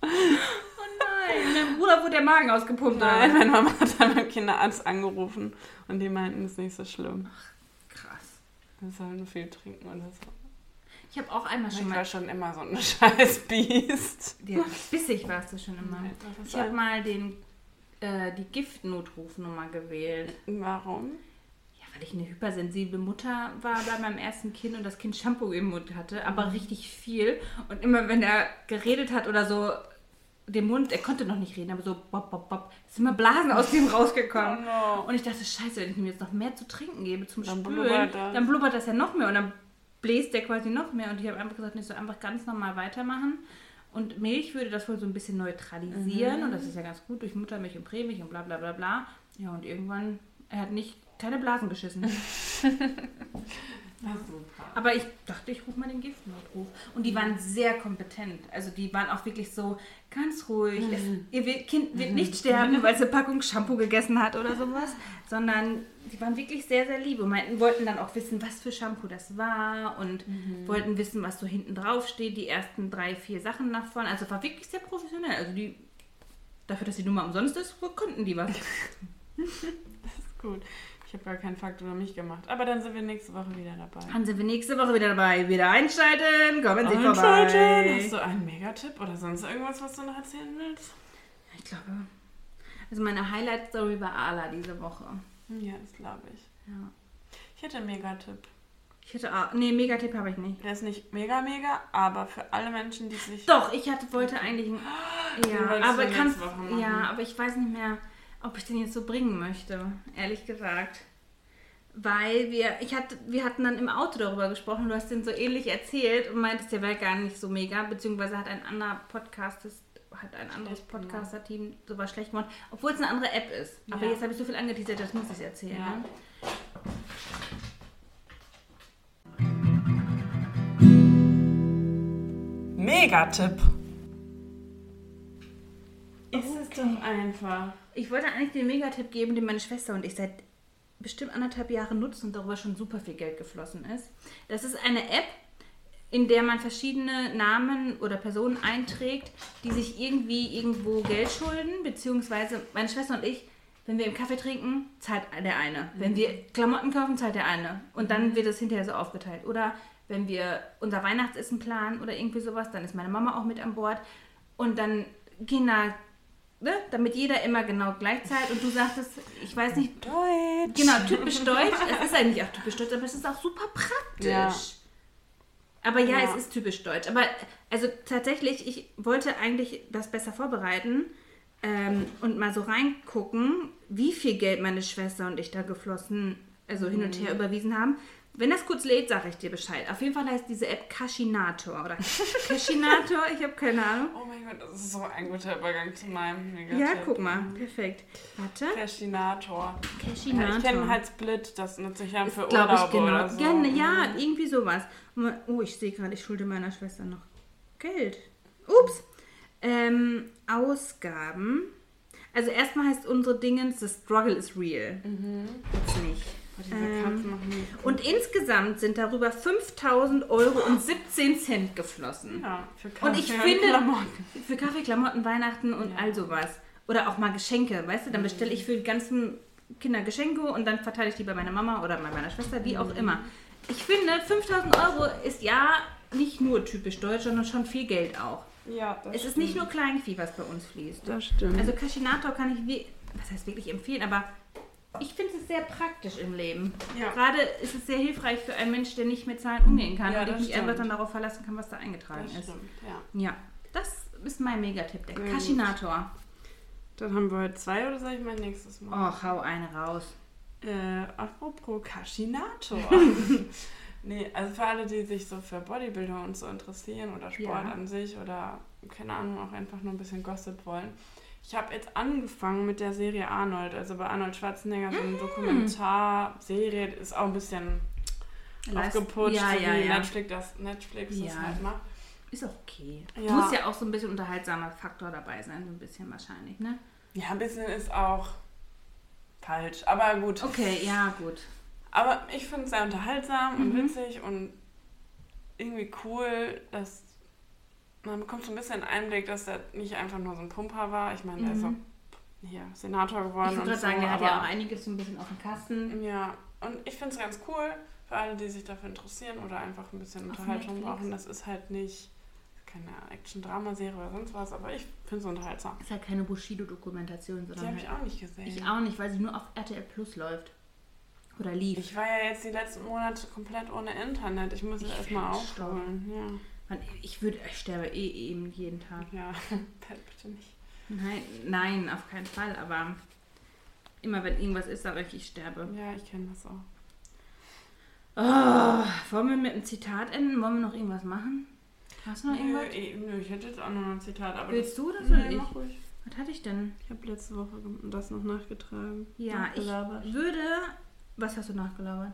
Oh nein, mein Bruder wurde der Magen ausgepumpt. Nein, meine Mama hat dann beim Kinderarzt angerufen und die meinten, es ist nicht so schlimm. Krass. Das soll nur viel trinken oder so. Ich habe auch einmal schon Ich mal... war schon immer so ein (laughs) scheiß Biest. Ja, bissig warst du schon immer. Ich habe mal den, äh, die Giftnotrufnummer gewählt. Warum? Weil ich eine hypersensible Mutter war bei meinem ersten Kind und das Kind Shampoo im Mund hatte, Mhm. aber richtig viel. Und immer wenn er geredet hat oder so, den Mund, er konnte noch nicht reden, aber so bop, bop, bop, ist immer Blasen aus dem rausgekommen. (laughs) Oh no. Und ich dachte, scheiße, wenn ich ihm jetzt noch mehr zu trinken gebe zum Dann Spülen, blubbert dann blubbert das ja noch mehr und dann bläst der quasi noch mehr. Und ich habe einfach gesagt, ich soll einfach ganz normal weitermachen. Und Milch würde das wohl so ein bisschen neutralisieren. Mhm. Und das ist ja ganz gut durch Muttermilch und Prämilch und bla bla bla bla. Ja, und irgendwann, er hat nicht keine Blasen geschissen. Super. (laughs) Aber ich dachte, ich rufe mal den Giftnotruf. Und die waren sehr kompetent. Also die waren auch wirklich so ganz ruhig. Es, ihr Kind wird nicht sterben, weil es eine Packung Shampoo gegessen hat oder sowas. Sondern die waren wirklich sehr, sehr lieb und meinten, wollten dann auch wissen, was für Shampoo das war und wollten wissen, was so hinten drauf steht, die ersten drei, vier Sachen nach vorne. Also war wirklich sehr professionell. Also die, dafür, dass die Nummer umsonst ist, konnten die was. (laughs) Das ist gut. Ich habe gar keinen Fakt über mich gemacht. Aber dann sind wir nächste Woche wieder dabei. Dann sind wir nächste Woche wieder dabei. Wieder einschalten, kommen Sie Einschalten. vorbei. Hast du einen Megatipp oder sonst irgendwas, was du noch erzählen willst? Ich glaube. Also meine Highlight-Story war Ala diese Woche. Ja, das glaube ich. Ja. Ich hätte einen Megatipp. Ich hätte auch. Nee, Megatipp habe ich nicht. Der ist nicht mega, mega, aber für alle Menschen, die sich. Doch, ich hatte, wollte eigentlich. einen- Ja, aber kannst. Ja, aber ich weiß nicht mehr, ob ich den jetzt so bringen möchte. Ehrlich gesagt. Weil wir, ich hatte, wir hatten dann im Auto darüber gesprochen, du hast den so ähnlich erzählt und meintest, der wäre gar nicht so mega, beziehungsweise hat ein anderer Podcast, das hat ein anderes. Podcaster-Team sowas schlecht gemacht, obwohl es eine andere App ist. Aber Ja. jetzt habe ich so viel angeteasert, das muss ich erzählen. Ja. Ne? Megatipp. Ist es doch einfach. Ich wollte eigentlich den Megatipp geben, den meine Schwester und ich seit bestimmt anderthalb Jahren nutzen und darüber schon super viel Geld geflossen ist. Das ist eine App, in der man verschiedene Namen oder Personen einträgt, die sich irgendwie irgendwo Geld schulden, beziehungsweise meine Schwester und ich, wenn wir im Kaffee trinken, zahlt der eine. Wenn wir Klamotten kaufen, zahlt der eine. Und dann wird es hinterher so aufgeteilt. Oder wenn wir unser Weihnachtsessen planen oder irgendwie sowas, dann ist meine Mama auch mit an Bord. Und dann gehen da, ne, damit jeder immer genau gleich zahlt. Und du sagtest, ich weiß nicht, Deutsch. Genau, typisch deutsch. Es ist eigentlich auch typisch deutsch, aber es ist auch super praktisch. Ja. Aber ja, Ja. es ist typisch deutsch. Aber also tatsächlich, ich wollte eigentlich das besser vorbereiten ähm, und mal so reingucken, wie viel Geld meine Schwester und ich da geflossen, also hin und her Mhm. überwiesen haben. Wenn das kurz lädt, sage ich dir Bescheid. Auf jeden Fall heißt diese App Cashinator oder (laughs) Cashinator, ich habe keine Ahnung. Oh mein Gott, das ist so ein guter Übergang zu meinem Megatipp. Ja, guck mal, perfekt. Warte. Cashinator. Ja, Cashinator. ich kenne halt Split, das nutze ich ja für Glaube ich, Urlaub genau. oder so. Gerne, ja, irgendwie sowas. Oh, ich sehe gerade, ich schulde meiner Schwester noch Geld. Ups. Ähm, Ausgaben. Also erstmal heißt unsere Dingens, the struggle is real. Jetzt nicht. Oh, Ähm, Und insgesamt sind darüber 5000 Euro und 17 Cent geflossen. ja, für Und ich Kaffee finde, Klamotten. für Kaffee, Klamotten, Weihnachten und Ja. all sowas. Oder auch mal Geschenke, weißt du? Dann bestelle ich für die ganzen Kinder Geschenke und dann verteile ich die bei meiner Mama oder bei meiner Schwester, wie auch immer. Ich finde, 5000 Euro ist ja nicht nur typisch deutsch, sondern schon viel Geld auch. Ja, das Es ist nicht nur Kleinvieh, was bei uns fließt. Das stimmt. Also Cashinator kann ich, wie, was heißt wirklich empfehlen, aber ich finde es sehr praktisch im Leben. Ja. Gerade ist es sehr hilfreich für einen Mensch, der nicht mit Zahlen umgehen kann Ja, und ich das mich einfach dann darauf verlassen kann, was da eingetragen das ist. stimmt, ja. Ja, das ist mein Megatipp, der. Kaschinator. Dann haben wir heute zwei oder soll ich mein nächstes Mal? Och, hau eine raus. Äh, apropos Kaschinator. (laughs) nee, also für alle, die sich so für Bodybuilding und so interessieren oder Sport Ja. an sich oder keine Ahnung, auch einfach nur ein bisschen Gossip wollen. Ich habe jetzt angefangen mit der Serie Arnold, also bei Arnold Schwarzenegger, so Mm. eine Dokumentarserie, ist auch ein bisschen Leist- aufgeputscht, Ja, ja, wie ja. Netflix das, Netflix das Ja. halt macht. Ist auch okay. Ja. Muss ja auch so ein bisschen unterhaltsamer Faktor dabei sein, so ein bisschen wahrscheinlich, ne? Ja, ein bisschen ist auch falsch, aber gut. Okay, ja, gut. Aber ich finde es sehr unterhaltsam und Mhm. witzig und irgendwie cool, dass man bekommt so ein bisschen Einblick, dass er nicht einfach nur so ein Pumper war. Ich meine, der ist Mhm. auch hier Senator geworden. Ich würde gerade sagen, so, der hat ja auch einiges so ein bisschen auf dem Kasten. Ja, und ich finde es ganz cool für alle, die sich dafür interessieren oder einfach ein bisschen Auf Unterhaltung Netflix. brauchen. Das ist halt nicht keine Action-Drama-Serie oder sonst was, aber ich finde es unterhaltsam. Ist halt keine Bushido-Dokumentation, Die sondern habe ich halt auch nicht gesehen. ich auch nicht, weil sie nur auf RTL Plus läuft. Oder lief. Ich war ja jetzt die letzten Monate komplett ohne Internet. Ich muss es Ich erstmal werd gestorben. Man, ich würde, ich sterbe eh eben jeden Tag. Ja, (laughs) bitte nicht. Nein, nein, auf keinen Fall, aber immer wenn irgendwas ist, sage ich, ich sterbe. Ja, ich kenne das auch. Oh, wollen wir mit einem Zitat enden? Wollen wir noch irgendwas machen? Hast du noch Nö, irgendwas? eh, nö, ich hätte jetzt auch noch ein Zitat, aber Willst du das oder ich? ruhig. Was hatte ich denn? Ich habe letzte Woche das noch nachgetragen. Ja, ich würde. Was hast du nachgelabert?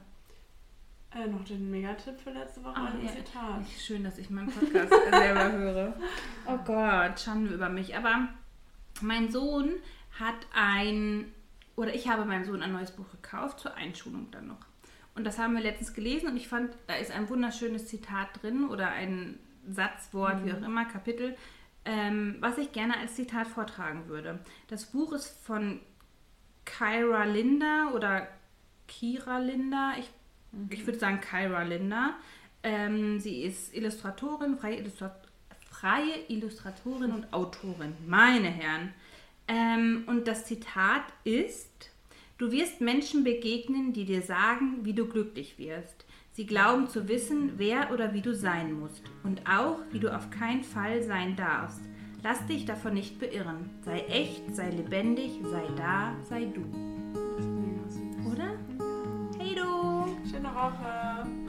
Äh, noch den Megatipp für letzte Woche Ah, ein ja. Zitat. Schön, dass ich meinen Podcast (laughs) selber höre. Oh Gott, Schande über mich. Aber mein Sohn hat ein, oder ich habe meinem Sohn ein neues Buch gekauft, zur Einschulung dann noch. Und das haben wir letztens gelesen und ich fand, da ist ein wunderschönes Zitat drin oder ein Satzwort, wie auch immer, Kapitel, ähm, was ich gerne als Zitat vortragen würde. Das Buch ist von Kyra Linda oder Kira Linda. Ich, ich würde sagen Kyra Linda. Ähm, sie ist Illustratorin, freie, Illustra freie Illustratorin und Autorin. Meine Herren. Ähm, und das Zitat ist: Du wirst Menschen begegnen, die dir sagen, wie du glücklich wirst. Sie glauben zu wissen, wer oder wie du sein musst. Und auch, wie du auf keinen Fall sein darfst. Lass dich davon nicht beirren. Sei echt, sei lebendig, sei da, sei du! Schöne Woche.